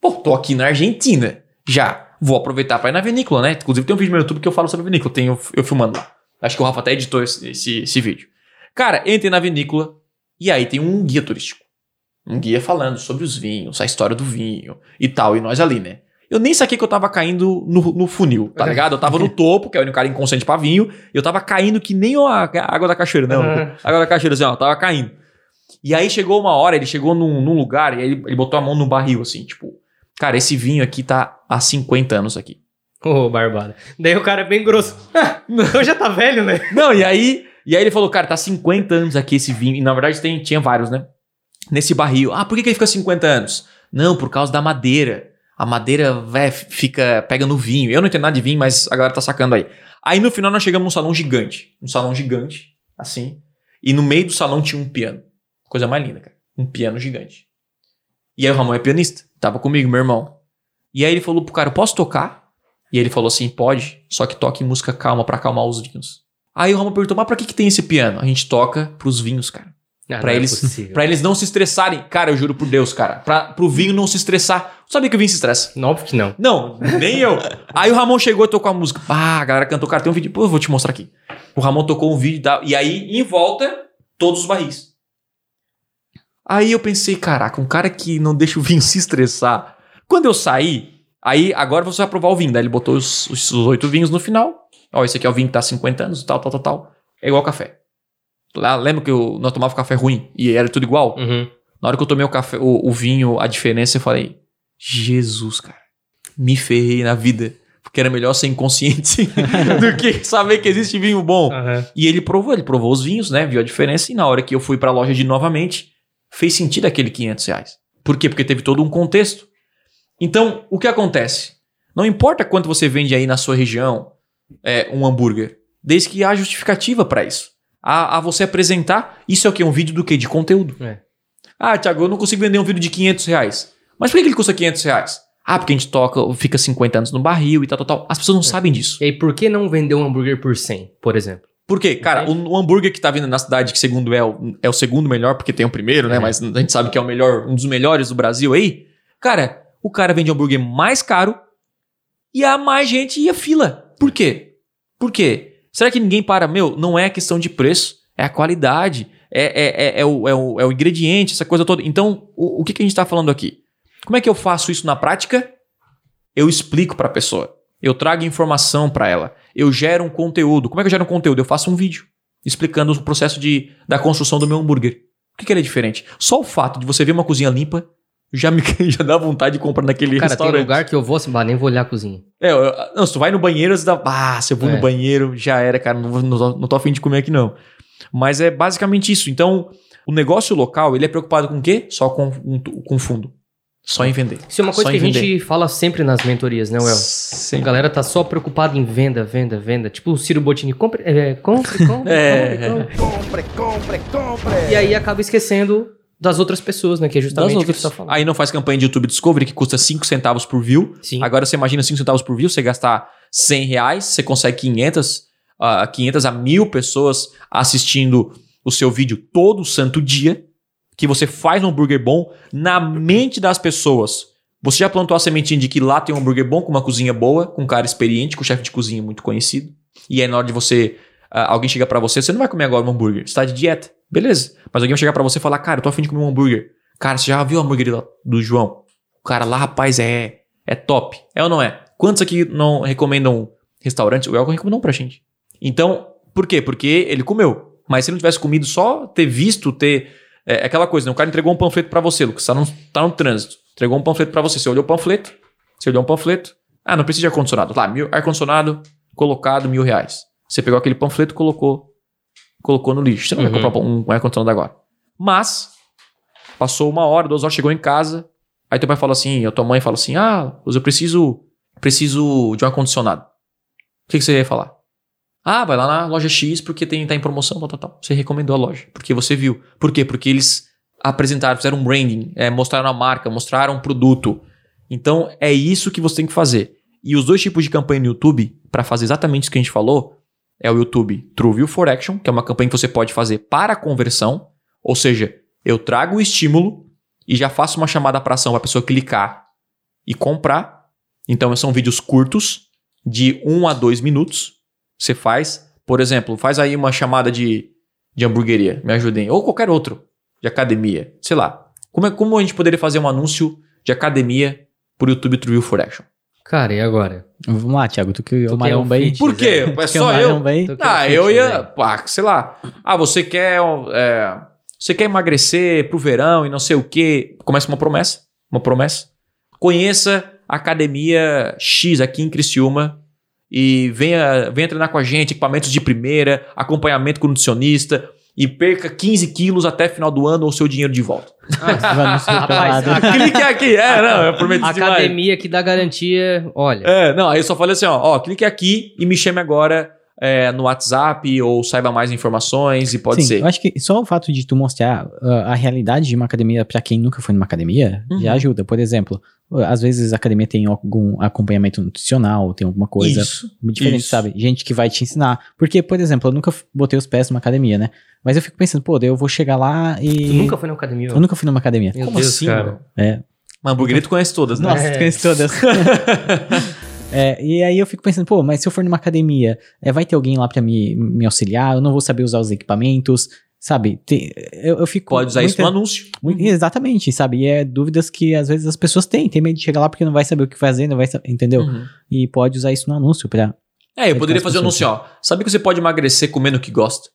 Pô, tô aqui na Argentina. Já. Vou aproveitar pra ir na vinícola, né? Inclusive tem um vídeo no YouTube que eu falo sobre a vinícola. Tenho eu filmando lá. Acho que o Rafa até editou esse, esse, esse vídeo. Cara, entrei na vinícola e aí tem um guia turístico. Um guia falando sobre os vinhos, a história do vinho e tal. E nós ali, né? Eu nem saquei que eu tava caindo no, no funil, tá ligado? Eu tava no topo, que é o único cara inconsciente pra vinho, e eu tava caindo que nem a água da cachoeira, não. Aham. A água da cachoeira, assim, ó, eu tava caindo. E aí chegou uma hora, ele chegou num, num lugar e aí ele, ele botou a mão no barril, assim, tipo, cara, esse vinho aqui tá há 50 anos aqui. Ô, barbada. Daí o cara é bem grosso. Então já tá velho, né? Não, e aí, e aí ele falou, cara, tá 50 anos aqui esse vinho. E na verdade tem, tinha vários, né? Nesse barril. Ah, por que, que ele fica 50 anos? Não, por causa da madeira. A madeira vé, fica, pega no vinho. Eu não entendo nada de vinho, mas a galera tá sacando aí. Aí no final nós chegamos num salão gigante. Um salão gigante, assim. E no meio do salão tinha um piano. Coisa mais linda, cara. Um piano gigante. E aí o Ramon é pianista. Tava comigo, meu irmão. E aí ele falou pro cara, posso tocar? E ele falou assim, pode, só que toque música calma pra acalmar os vinhos. Aí o Ramon perguntou, mas pra que, que tem esse piano? A gente toca pros vinhos, cara. Ah, Pra não é eles- possível. Pra eles não se estressarem. Cara, eu juro por Deus, cara. Pra, pro vinho não se estressar. Sabia que o vinho se estressa? Óbvio que não. Não, nem eu. Aí o Ramon chegou e tocou a música. Ah, a galera cantou. Cara, tem um vídeo. Pô, eu vou te mostrar aqui. O Ramon tocou um vídeo. Da... E aí, em volta, todos os barris. Aí eu pensei, caraca, um cara que não deixa o vinho se estressar. Quando eu saí, aí agora você vai provar o vinho. Daí ele botou os, os, os oito vinhos no final. Ó, esse aqui é o vinho que tá há 50 anos, tal, tal, tal, tal. É igual café. Lá, lembra que eu, nós tomávamos café ruim e era tudo igual? Uhum. Na hora que eu tomei o café, o, o vinho, a diferença, eu falei: Jesus, cara, me ferrei na vida. Porque era melhor ser inconsciente do que saber que existe vinho bom. Aham. E ele provou, ele provou os vinhos, né? Viu a diferença. E na hora que eu fui pra loja de novamente, fez sentido aquele 500 reais. Por quê? Porque teve todo um contexto. Então, o que acontece? Não importa quanto você vende aí na sua região é, um hambúrguer, desde que há justificativa pra isso. A, a você apresentar, isso é o que? Um vídeo do quê? De conteúdo. É. Ah, Thiago, eu não consigo vender um vídeo de 500 reais. Mas por que que ele custa 500 reais? Ah, porque a gente toca, fica 50 anos no barril e tal, tal, tal. As pessoas não sabem disso. E aí, por que não vender um hambúrguer por 100, por exemplo? Por quê? Cara, o, o hambúrguer que tá vindo na cidade, que segundo é o, é o segundo melhor, porque tem o primeiro, né? É. Mas a gente sabe que é o melhor, um dos melhores do Brasil aí. Cara, o cara vende hambúrguer mais caro e há mais gente e a fila. Por quê? Por quê? Será que ninguém para? Meu, não é questão de preço, é a qualidade, é, é, é, é o, é, o, é o ingrediente, essa coisa toda. Então, o, o que, que a gente tá falando aqui? Como é que eu faço isso na prática? Eu explico pra pessoa. Eu trago informação pra ela. Eu gero um conteúdo. Como é que eu gero um conteúdo? Eu faço um vídeo explicando o processo de, da construção do meu hambúrguer. Por que, que ele é diferente? Só o fato de você ver uma cozinha limpa já me já dá vontade de comprar naquele Cara, tem restaurante. lugar que eu vou assim, bah, nem vou olhar a cozinha. É, eu- não, se tu vai no banheiro, você dá. Ah, se eu vou É. no banheiro, já era, cara. Não, não, tô- não tô afim de comer aqui, não. Mas é basicamente isso. Então, o negócio local, ele é preocupado com o quê? Só com, com fundo. Só em vender. Isso é uma coisa Só que a vender. gente fala sempre nas mentorias, né, Well? A Sim. galera tá só preocupada em venda, venda, venda. Tipo o Ciro Bottini, compre, é, compre, compre, É. compre, compre. Compre, compre, compre. E aí acaba esquecendo das outras pessoas, né? Que é justamente o que você tá falando. Aí não faz campanha de YouTube Discovery que custa 5 centavos por view. Sim. Agora você imagina 5 centavos por view, você gastar 100 reais, você consegue 500, a 500 a mil pessoas assistindo o seu vídeo todo santo dia, que você faz um hambúrguer bom na mente das pessoas. Você já plantou a sementinha de que lá tem um hambúrguer bom, com uma cozinha boa, com um cara experiente, com um chefe de cozinha muito conhecido. E aí na hora de você, ah, alguém chega pra você, você não vai comer agora um hambúrguer, você tá de dieta. Beleza. Mas alguém vai chegar pra você e falar, cara, eu tô afim de comer um hambúrguer. Cara, você já viu o hambúrguer do João? O cara lá, rapaz, é, é top. É ou não é? Quantos aqui não recomendam restaurantes? O Elton recomendou um pra gente. Então, por quê? Porque ele comeu. Mas se ele não tivesse comido, só ter visto, ter. É, é aquela coisa, né? O cara entregou um panfleto pra você, Lucas. Tá no, tá no trânsito. Entregou um panfleto pra você. Você olhou o panfleto. Você olhou um panfleto. Ah, não precisa de ar-condicionado. Lá, mil, ar-condicionado colocado, mil reais. Você pegou aquele panfleto colocou, colocou no lixo. Você não Uhum. vai comprar um, um ar-condicionado agora. Mas, passou uma hora, duas horas, chegou em casa. Aí teu pai fala assim, a tua mãe fala assim: Ah, eu preciso, preciso de um ar-condicionado. O que, que você ia falar? Ah, vai lá na loja X porque tem, tá em promoção, tal, tal, tal. Você recomendou a loja, porque você viu. Por quê? Porque eles apresentaram, fizeram um branding, é, mostraram a marca, mostraram o produto. Então, é isso que você tem que fazer. E os dois tipos de campanha no YouTube, para fazer exatamente isso que a gente falou, é o YouTube True View for Action, que é uma campanha que você pode fazer para conversão. Ou seja, eu trago o estímulo e já faço uma chamada para ação para a pessoa clicar e comprar. Então, são vídeos curtos, de 1 a 2 minutos. Você faz, por exemplo, faz aí uma chamada de, de hamburgueria, me ajudem. Ou qualquer outro, de academia, sei lá. Como, é, como a gente poderia fazer um anúncio de academia por YouTube True View for Action? Cara, e agora? Vamos lá, Thiago, tu que Tu o que é um Maromba aí. fit, Por quê? É Tu que só o eu? Tu é um Ah, eu ia, Zé. pá, sei lá. Ah, você quer, é, você quer emagrecer pro verão e não sei o quê. Começa uma promessa, uma promessa. Conheça a academia X aqui em Criciúma e venha, venha treinar com a gente, equipamentos de primeira, acompanhamento com nutricionista e perca 15 quilos até final do ano ou seu dinheiro de volta. Vamos Rapaz, preparado. a- Clique aqui, é, não, eu prometo demais. Academia que dá garantia, olha. É, não, aí eu só falei assim, ó, ó, clique aqui e me chame agora é, no WhatsApp ou saiba mais informações e pode Sim, ser. eu acho que só o fato de tu mostrar uh, a realidade de uma academia pra quem nunca foi numa academia Uhum. já ajuda. Por exemplo, às vezes a academia tem algum acompanhamento nutricional, tem alguma coisa Isso. muito diferente, isso. sabe? Gente que vai te ensinar. Porque, por exemplo, eu nunca botei os pés numa academia, né? Mas eu fico pensando, pô, daí eu vou chegar lá e. Tu nunca foi na academia? Eu nunca fui numa academia. Meu Como Deus, assim, cara. É. Mas tu conhece todas, né? Nossa, É. tu conhece todas. É, e aí eu fico pensando, pô, mas se eu for numa academia, é, vai ter alguém lá pra me, me auxiliar, eu não vou saber usar os equipamentos, sabe? Tem- eu, eu fico. Pode usar isso no muita- anúncio. muito- exatamente, sabe? E é dúvidas que às vezes as pessoas têm, tem medo de chegar lá porque não vai saber o que fazer, não vai saber, entendeu? Uhum. E pode usar isso no anúncio pra. É, eu poderia fazer um anúncio, ó. Sabe que você pode emagrecer comendo o que gosta?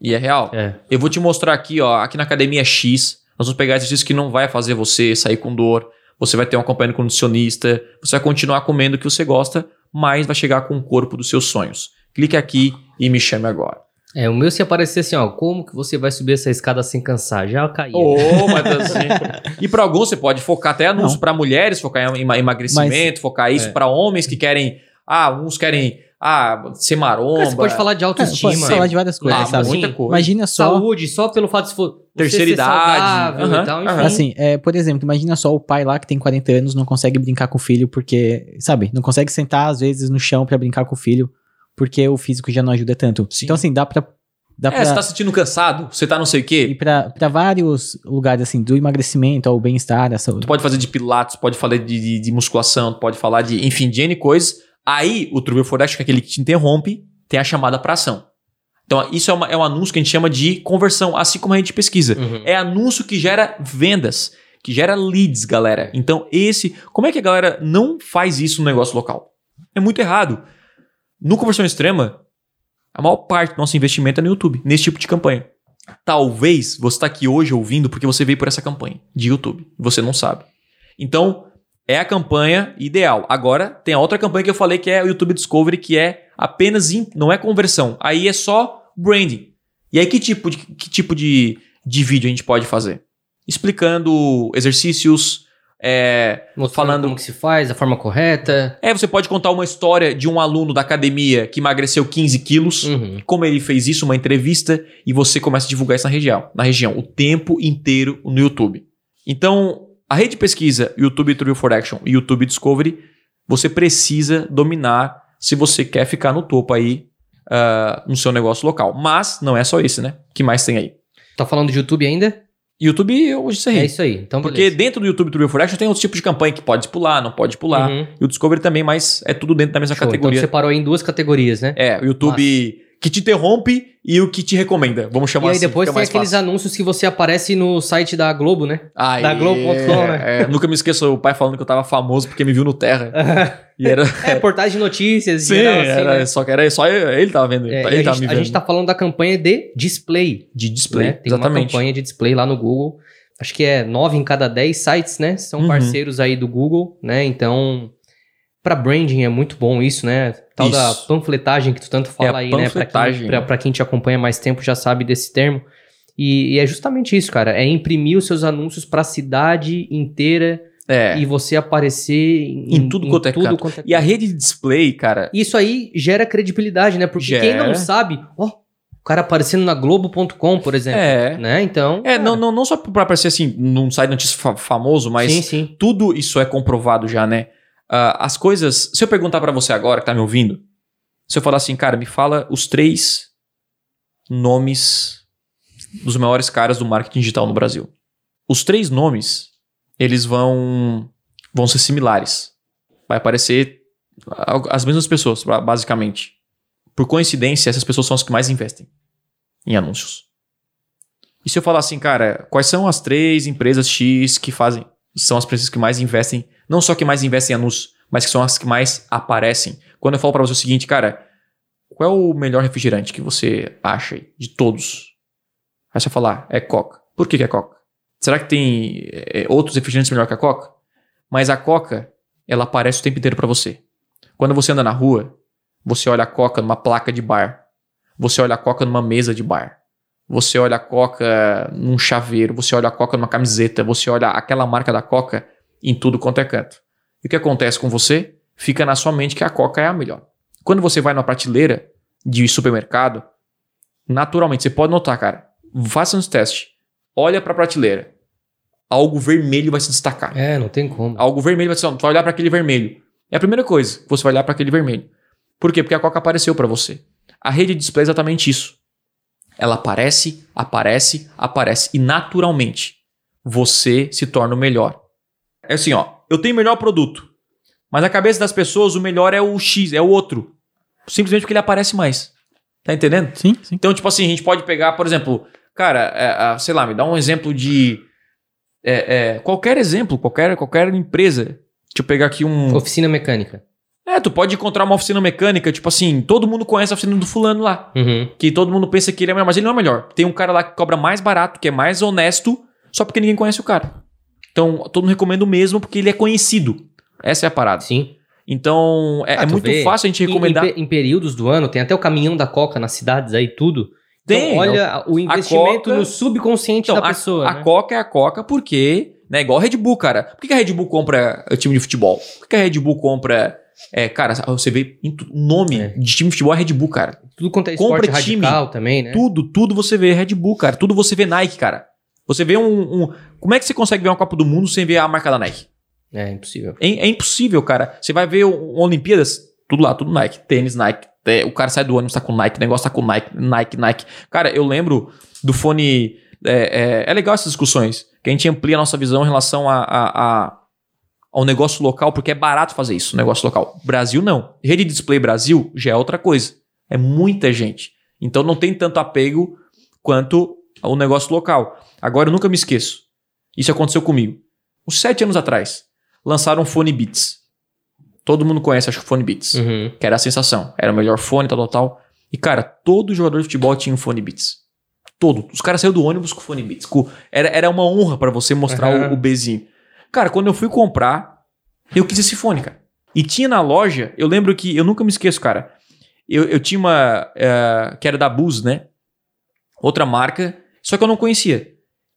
E é real. É. Eu vou te mostrar aqui, ó, aqui na academia X, nós vamos pegar exercício que não vai fazer você sair com dor, você vai ter um acompanhamento com um nutricionista, você vai continuar comendo o que você gosta, mas vai chegar com o corpo dos seus sonhos. Clique aqui e me chame agora. É, o meu se aparecer assim, ó, como que você vai subir essa escada sem cansar? Já caí. Oh, mas assim. e para alguns você pode focar até anúncio para mulheres, focar em ema- emagrecimento, focar isso É. para homens que querem, ah, uns querem ah, ser maromba. Cara, você pode falar de É, autoestima. pode falar de várias coisas, Ah, sabe? muita Assim, coisa. Imagina só. Saúde, só pelo fato de for, você Terceira ser idade. e tal, enfim. aham. Assim, é, por exemplo, imagina só o pai lá que tem 40 anos não consegue brincar com o filho porque, sabe, não consegue sentar às vezes no chão pra brincar com o filho porque o físico já não ajuda tanto. Sim. Então, assim, dá pra. Dá É, pra você tá se sentindo cansado, você tá não sei o quê. pra, pra vários lugares, assim, do emagrecimento ao bem-estar, a saúde. Tu pode fazer de pilates, pode falar de, de, de musculação, tu pode falar de, enfim, de N coisas. Aí, o True for Action, que é aquele que te interrompe, tem a chamada pra ação. Então, isso é, uma- é um anúncio que a gente chama de conversão, assim como a gente pesquisa. Uhum. É anúncio que gera vendas, que gera leads, galera. Então, esse. Como é que a galera não faz isso no negócio local? É muito errado. No Conversão Extrema, a maior parte do nosso investimento é no YouTube, nesse tipo de campanha. Talvez você está aqui hoje ouvindo porque você veio por essa campanha de YouTube. Você não sabe. Então, é a campanha ideal. Agora, tem a outra campanha que eu falei que é o YouTube Discovery, que é apenas. in- não é conversão. Aí é só branding. E aí, que tipo de, que tipo de, de vídeo a gente pode fazer? Explicando exercícios, é, falando como que se faz, a forma correta. É, você pode contar uma história de um aluno da academia que emagreceu 15 quilos, Uhum. como ele fez isso, uma entrevista, e você começa a divulgar isso na região, na região, o tempo inteiro no YouTube. Então, a rede de pesquisa YouTube True for Action e YouTube Discovery, você precisa dominar se você quer ficar no topo aí ah, no seu negócio local. Mas não é só isso, né? O que mais tem aí? Tá falando de YouTube ainda? YouTube, hoje você É ri. isso aí. Então, Porque beleza. dentro do YouTube True for Action tem outros tipos de campanha que pode pular, não pode pular. Uhum. E o Discovery também, mas é tudo dentro da mesma Show. Então, categoria. tu separou em duas categorias, né? É, o YouTube que te interrompe e o que te recomenda. Vamos chamar e aí assim. depois tem aqueles fácil. anúncios que você aparece no site da Globo, né? Aí, da Globo.com, né? é, nunca me esqueço o pai falando que eu tava famoso porque me viu no Terra. e era. é, de notícias. Sim, geral, assim, era, né? só que era só ele tava vendo. É, ele a, tava gente, me a vendo. gente tá falando da campanha de display. De display. né? Tem uma exatamente. campanha de display lá no Google. Acho que é nove em cada dez sites, né? São Uhum. parceiros aí do Google, né? Então, para branding é muito bom isso, né? Tal da Isso. panfletagem que tu tanto fala É a aí, né? Pra quem, pra, pra quem te acompanha mais tempo já sabe desse termo. E, e é justamente isso, cara. É imprimir os seus anúncios pra cidade inteira É. e você aparecer em, Em tudo quanto é canto. quanto é E a rede de display, cara. isso aí gera credibilidade, né? Porque Gera. quem não sabe, ó, o cara aparecendo na Globo.com, por exemplo. É. Né? Então. É, cara, não, não, não só pra aparecer assim num site notícia fa- famoso, mas Sim, sim. tudo isso é comprovado já, né? Ah, as coisas. Se eu perguntar pra você agora que tá me ouvindo, se eu falar assim, cara, me fala os três nomes dos maiores caras do marketing digital no Brasil. Os três nomes, eles vão vão ser similares. Vai aparecer as mesmas pessoas, ba- basicamente. Por coincidência, essas pessoas são as que mais investem em anúncios. E se eu falar assim, cara, quais são as três empresas X que fazem, são as empresas que mais investem, não só que mais investem em anúncios, mas que são as que mais aparecem. Quando eu falo pra você o seguinte, cara, qual é o melhor refrigerante que você acha de todos? Aí você falar, é Coca. Por que, que é Coca? Será que tem é, outros refrigerantes melhor que a Coca? Mas a Coca, ela aparece o tempo inteiro pra você. Quando você anda na rua, você olha a Coca numa placa de bar. Você olha a Coca numa mesa de bar. Você olha a Coca num chaveiro, você olha a Coca numa camiseta, você olha aquela marca da Coca em tudo quanto é canto. E o que acontece com você? Fica na sua mente que a Coca é a melhor. Quando você vai numa prateleira de supermercado, naturalmente, você pode notar, cara, faça uns testes. Olha pra prateleira. Algo vermelho vai se destacar. É, não tem como. Algo vermelho vai ser. Tu vai olhar para aquele vermelho. É a primeira coisa. Você vai olhar para aquele vermelho. Por quê? Porque a Coca apareceu para você. A rede de display é exatamente isso. Ela aparece, aparece, aparece. E naturalmente você se torna o melhor. É assim, ó. Eu tenho o melhor produto. Mas na cabeça das pessoas, o melhor é o X, é o outro. Simplesmente porque ele aparece mais. Tá entendendo? Sim, sim. Então, tipo assim, a gente pode pegar, por exemplo, cara, é, é, sei lá, me dá um exemplo de. é, é, qualquer exemplo, qualquer, qualquer empresa. Deixa eu pegar aqui um. Oficina mecânica. É, tu pode encontrar uma oficina mecânica, tipo assim, todo mundo conhece a oficina do fulano lá. Uhum. Que todo mundo pensa que ele é melhor, mas ele não é melhor. Tem um cara lá que cobra mais barato, que é mais honesto, só porque ninguém conhece o cara. Então, todo mundo recomenda o mesmo porque ele é conhecido. Essa é a parada. Sim. Então, é, Ah, é muito vê, fácil a gente Em- recomendar. Em, pe- em períodos do ano, tem até o caminhão da Coca nas cidades aí, tudo. Tem, Então, olha o investimento Coca- no subconsciente Então, da a- pessoa. a, né? Coca é a Coca porque, né, igual a Red Bull, cara. Por que que a Red Bull compra o time de futebol? Por que que a Red Bull compra. É, cara, você vê em o nome É. de time de futebol é Red Bull, cara. Tudo quanto é compra esporte time. radical também, né? Tudo, tudo você vê Red Bull, cara. Tudo você vê Nike, cara. Você vê um, um- Como é que você consegue ver uma Copa do Mundo sem ver a marca da Nike? É impossível. É, é impossível, cara. Você vai ver o, o Olimpíadas, tudo lá, tudo Nike. Tênis, Nike. É, o cara sai do ônibus, tá com Nike, o negócio tá com Nike, Nike, Nike. Cara, eu lembro do fone. É, é- é legal essas discussões, que a gente amplia a nossa visão em relação a, a- a- ao negócio local, porque é barato fazer isso, negócio local. Brasil não. Rede de display Brasil já é outra coisa. É muita gente. Então não tem tanto apego quanto o negócio local. Agora eu nunca me esqueço. Isso aconteceu comigo. Uns sete anos atrás, lançaram o fone Beats. Todo mundo conhece, acho que o fone Beats. Uhum. Que era a sensação. Era o melhor fone, tal, tal, tal. E, cara, todo jogador de futebol tinha um fone Beats. Todo. Os caras saíram do ônibus com o fone Beats. Com- Era, era uma honra pra você mostrar Aham. o, o Bzinho. Cara, quando eu fui comprar, eu quis esse fone, cara. E tinha na loja, eu lembro que, eu nunca me esqueço, cara. Eu, eu tinha uma, eh, que era da Bose, né? Outra marca, só que eu não conhecia.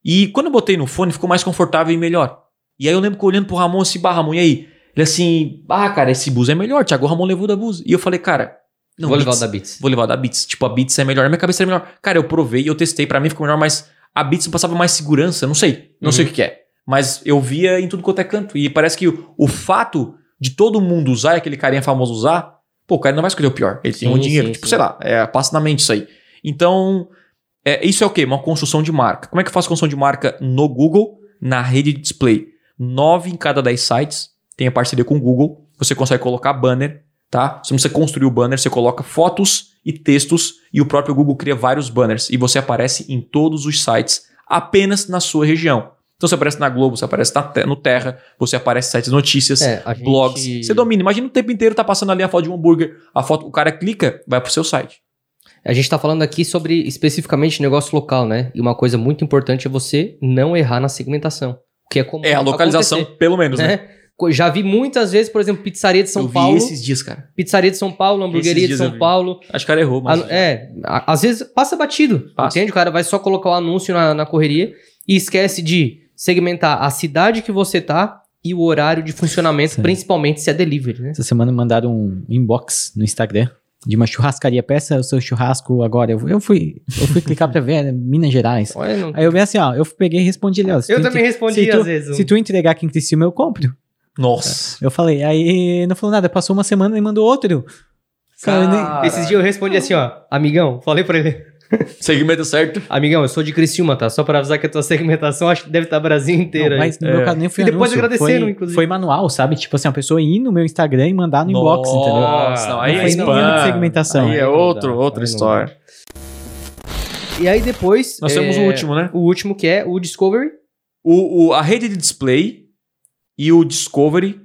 E quando eu botei no fone, ficou mais confortável e melhor. E aí eu lembro que olhando pro Ramon assim, bah, Ramon, e aí? Ele assim, ah, cara, esse bus é melhor, Thiago Ramon levou da bus. E eu falei, cara, não, Vou levar o Beats- da Beats. Vou levar o da Beats. Tipo, a Beats é melhor, na minha cabeça é melhor. Cara, eu provei, eu testei, pra mim ficou melhor, mas a Beats passava mais segurança, não sei, não sei o Uhum. que que é. Mas eu via em tudo quanto é canto. E parece que o, o fato de todo mundo usar e aquele carinha famoso usar, pô, o cara não vai escolher o pior. Ele tem um Sim, dinheiro, sim, tipo, sim. sei lá, é, passa na mente isso aí. Então, é, isso é o quê? Uma construção de marca. Como é que eu faço construção de marca no Google, na rede de display? Nove em cada dez sites tem a parceria com o Google. Você consegue colocar banner, tá? Você não precisa construir o banner, você coloca fotos e textos e o próprio Google cria vários banners e você aparece em todos os sites apenas na sua região. Então você aparece na Globo, você aparece na no Terra, você aparece em sites de notícias, É, a gente- blogs. Você domina. Imagina o tempo inteiro tá passando ali a foto de um hambúrguer, a foto, o cara clica, vai pro seu site. A gente tá falando aqui sobre especificamente negócio local, né? E uma coisa muito importante é você não errar na segmentação. Que é como É a localização, pelo menos, né? né? Já vi muitas vezes, por exemplo, pizzaria de São Eu vi Paulo. esses dias, cara. Pizzaria de São Paulo, hamburgueria de São. Paulo. Acho que o cara errou, mas. A- é, a- às vezes passa batido. Passa. Entende? O cara vai só colocar o anúncio na, na correria e esquece de segmentar a cidade que você tá e o horário de funcionamento, Sim. principalmente se é delivery, né? Essa semana mandaram um inbox no Instagram de uma churrascaria. Peça o seu churrasco agora. Eu, eu fui, eu fui clicar pra ver, né, Minas Gerais. Olha, não- Aí eu vi assim, ó, eu peguei e respondi ali, ó. Eu também entre- respondi se tu, às vezes. um- Se tu entregar aqui em Criciúma, eu compro. Nossa. Eu falei, aí não falou nada, passou uma semana e mandou outro. Cara, eu nem- Cara. Esses dias eu respondi assim, ó. Amigão, falei pra ele. Segmento certo. Amigão, eu sou de Criciúma, tá? Só pra avisar que a tua segmentação acho que deve estar Brasil inteiro Não, aí. mas no meu É. caso nem foi E depois anúncio, agradeceram, foi, inclusive. Foi manual, sabe? Tipo assim, a pessoa ir no meu Instagram e mandar no inbox, entendeu? Nossa, não, aí Não é spam. de segmentação. Aí é outro, outra história. E aí depois... Nós temos é, o último, né? O último que é o Discovery. O, o- a rede de display e o Discovery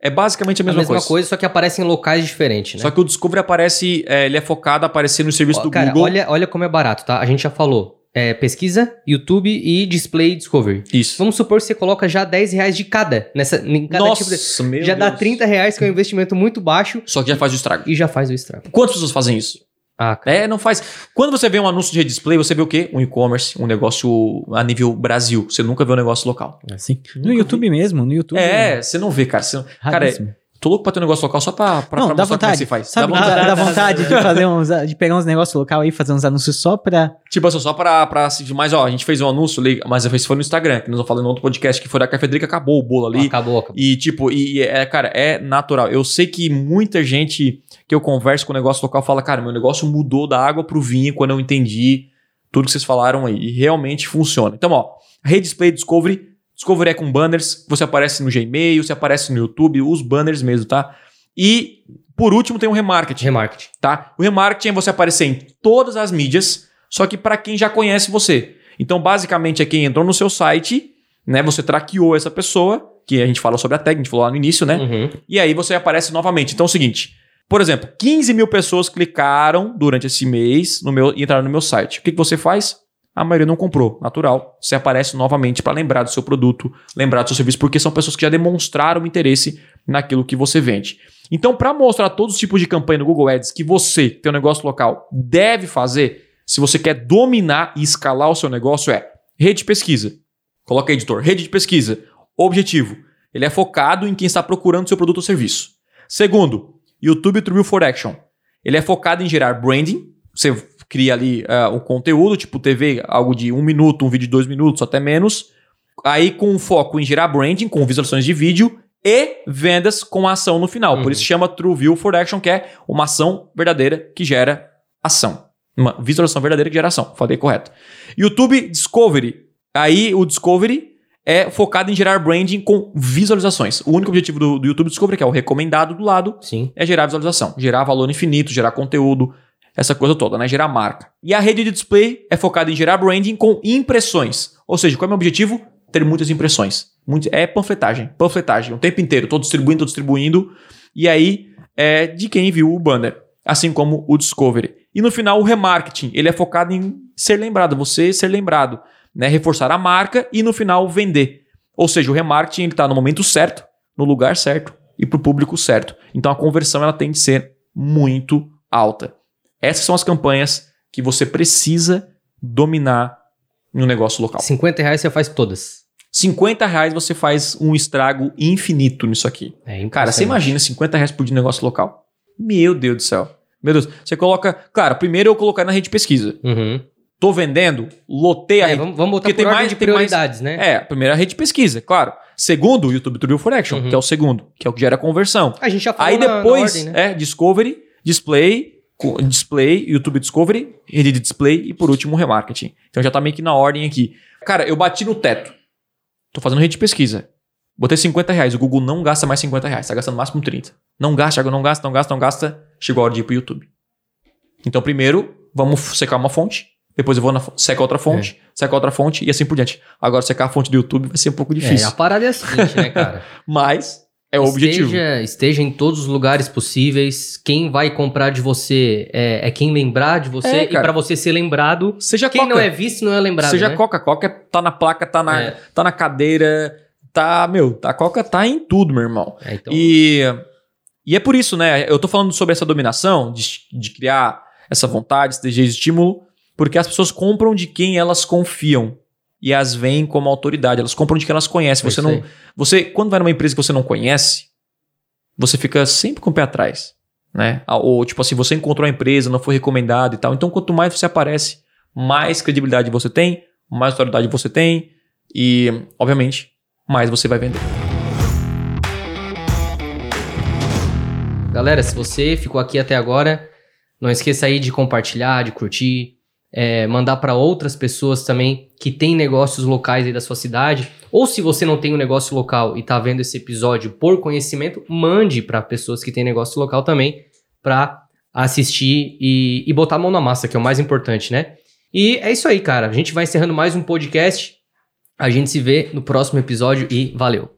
é basicamente a A mesma, mesma, coisa. coisa. só que aparece em locais diferentes, né? Só que o Discovery aparece, é, ele é focado a aparecer no serviço Ó, do Cara, Google. olha, olha como é barato, tá? A gente já falou. É, pesquisa, YouTube e Display Discovery. Isso. Vamos supor que você coloca já 10 reais de cada. Nessa, em cada Nossa, tipo de... meu Já dá Deus. 30 reais, que é um investimento muito baixo, Só que já faz o estrago. e já faz o estrago. Quantas pessoas fazem isso? Ah, cara. É, não faz. Quando você vê um anúncio de display, você vê o quê? Um e-commerce, um negócio a nível Brasil. Você nunca vê um negócio local. Assim. No YouTube mesmo, no YouTube. É, você não vê, cara. Você não- Cara, é-. Tô louco pra ter um negócio local só pra, pra, não, pra dá mostrar como é que vontade. você faz. Sabe, dá dá, vontade. dá vontade de fazer uns, de pegar uns negócios local aí, fazer uns anúncios só pra. Tipo assim, só pra, pra assistir. Mas, ó, a gente fez um anúncio, mas esse foi no Instagram, que nós falamos no outro podcast, que foi da Cafedrica, acabou o bolo ali. Acabou, acabou. E, tipo, e, e é, cara, é natural. Eu sei que muita gente que eu converso com o negócio local fala, cara, meu negócio mudou da água pro vinho quando eu entendi tudo que vocês falaram aí. E realmente funciona. Então, ó, Rede Display Discovery. Discovery é com banners. Você aparece no Gmail, você aparece no YouTube, os banners mesmo, tá? E, por último, tem o remarketing Remarketing. tá? O remarketing é você aparecer em todas as mídias, só que para quem já conhece você. Então, basicamente, é quem entrou no seu site, né? Você traqueou essa pessoa, que a gente fala sobre a tag, a gente falou lá no início, né? Uhum. E aí você aparece novamente. Então é o seguinte: por exemplo, 15 mil pessoas clicaram durante esse mês no meu, e entraram no meu site. O que, que você faz? A maioria não comprou, natural. Você aparece novamente para lembrar do seu produto, lembrar do seu serviço, porque são pessoas que já demonstraram interesse naquilo que você vende. Então, para mostrar todos os tipos de campanha no Google Ads que você, que tem negócio local, deve fazer, se você quer dominar e escalar o seu negócio, é rede de pesquisa. Coloca aí, editor. Rede de pesquisa. Objetivo. Ele é focado em quem está procurando seu produto ou serviço. Segundo, YouTube True for Action. Ele é focado em gerar branding. Você cria ali ah, o conteúdo, tipo TV, algo de um minuto, um vídeo de dois minutos, até menos. Aí com foco em gerar branding, com visualizações de vídeo e vendas com ação no final. Uhum. Por isso chama True View for Action, que é uma ação verdadeira que gera ação. Uma visualização verdadeira que gera ação. Falei correto. YouTube Discovery. Aí o Discovery é focado em gerar branding com visualizações. O único objetivo do, do YouTube Discovery, que é o recomendado do lado, Sim. é gerar visualização, gerar valor infinito, gerar conteúdo, essa coisa toda, né? Gerar marca. E a rede de display é focada em gerar branding com impressões. Ou seja, qual é o meu objetivo? Ter muitas impressões. Muito- é panfletagem, panfletagem, o tempo inteiro, tô distribuindo, tô distribuindo. E aí é de quem viu o banner, assim como o Discovery. E no final, o remarketing, ele é focado em ser lembrado, você ser lembrado, né? Reforçar a marca e no final vender. Ou seja, o remarketing está no momento certo, no lugar certo e para o público certo. Então a conversão ela tem de ser muito alta. Essas são as campanhas que você precisa dominar no negócio local. 50 reais você faz todas. 50 reais você faz um estrago infinito nisso aqui. É Cara, você imagina 50 reais por dia de negócio local? Meu Deus do céu. Meu Deus. Você coloca. Cara, primeiro eu colocar na rede de pesquisa. Uhum. Tô vendendo, lotei a É, rede. vamos, vamos botar porque por tem ordem mais- de tem mais- prioridades, né? É, primeiro a rede de pesquisa, claro. Segundo, o YouTube Tutorial for Action, Uhum. que é o segundo, que é o que gera conversão. A gente já falou Aí na- na depois, ordem, né? é, Discovery, Display, Display, YouTube Discovery, rede de Display e por último, Remarketing. Então já tá meio que na ordem aqui. Cara, eu bati no teto. Tô fazendo rede de pesquisa. Botei 50 reais. O Google não gasta mais 50 reais. Tá gastando no máximo 30. Não gasta, não gasta, não gasta, não gasta. Chegou a hora de ir pro YouTube. Então, primeiro, vamos secar uma fonte. Depois eu vou na seca outra fonte, seca outra fonte e assim por diante. Agora, secar a fonte do YouTube vai ser um pouco É, difícil. a parada é a seguinte, né, cara? Mas é o objetivo. Esteja, esteja em todos os lugares possíveis. Quem vai comprar de você é, é quem lembrar de você. É, e pra você ser lembrado, Seja quem Coca. não é visto não é lembrado. Seja né? Coca. Coca tá na placa, tá na, É. tá na cadeira, tá, meu, a Coca tá em tudo, meu irmão. É, então, E, e é por isso, né? Eu tô falando sobre essa dominação, de, de criar essa vontade, esse desejo de estímulo, porque as pessoas compram de quem elas confiam. E as veem como autoridade. Elas compram de quem elas conhecem. Você não. Você, quando vai numa empresa que você não conhece, você fica sempre com o pé atrás. Né? Ou, tipo assim, você encontrou a empresa, não foi recomendado e tal. Então, quanto mais você aparece, mais credibilidade você tem, mais autoridade você tem. E, obviamente, mais você vai vender. Galera, se você ficou aqui até agora, não esqueça aí de compartilhar, de curtir, é, mandar para outras pessoas também que têm negócios locais aí da sua cidade. Ou se você não tem um negócio local e tá vendo esse episódio por conhecimento, mande para pessoas que têm negócio local também para assistir e, e botar a mão na massa, que é o mais importante, né? E é isso aí, cara. A gente vai encerrando mais um podcast. A gente se vê no próximo episódio e valeu.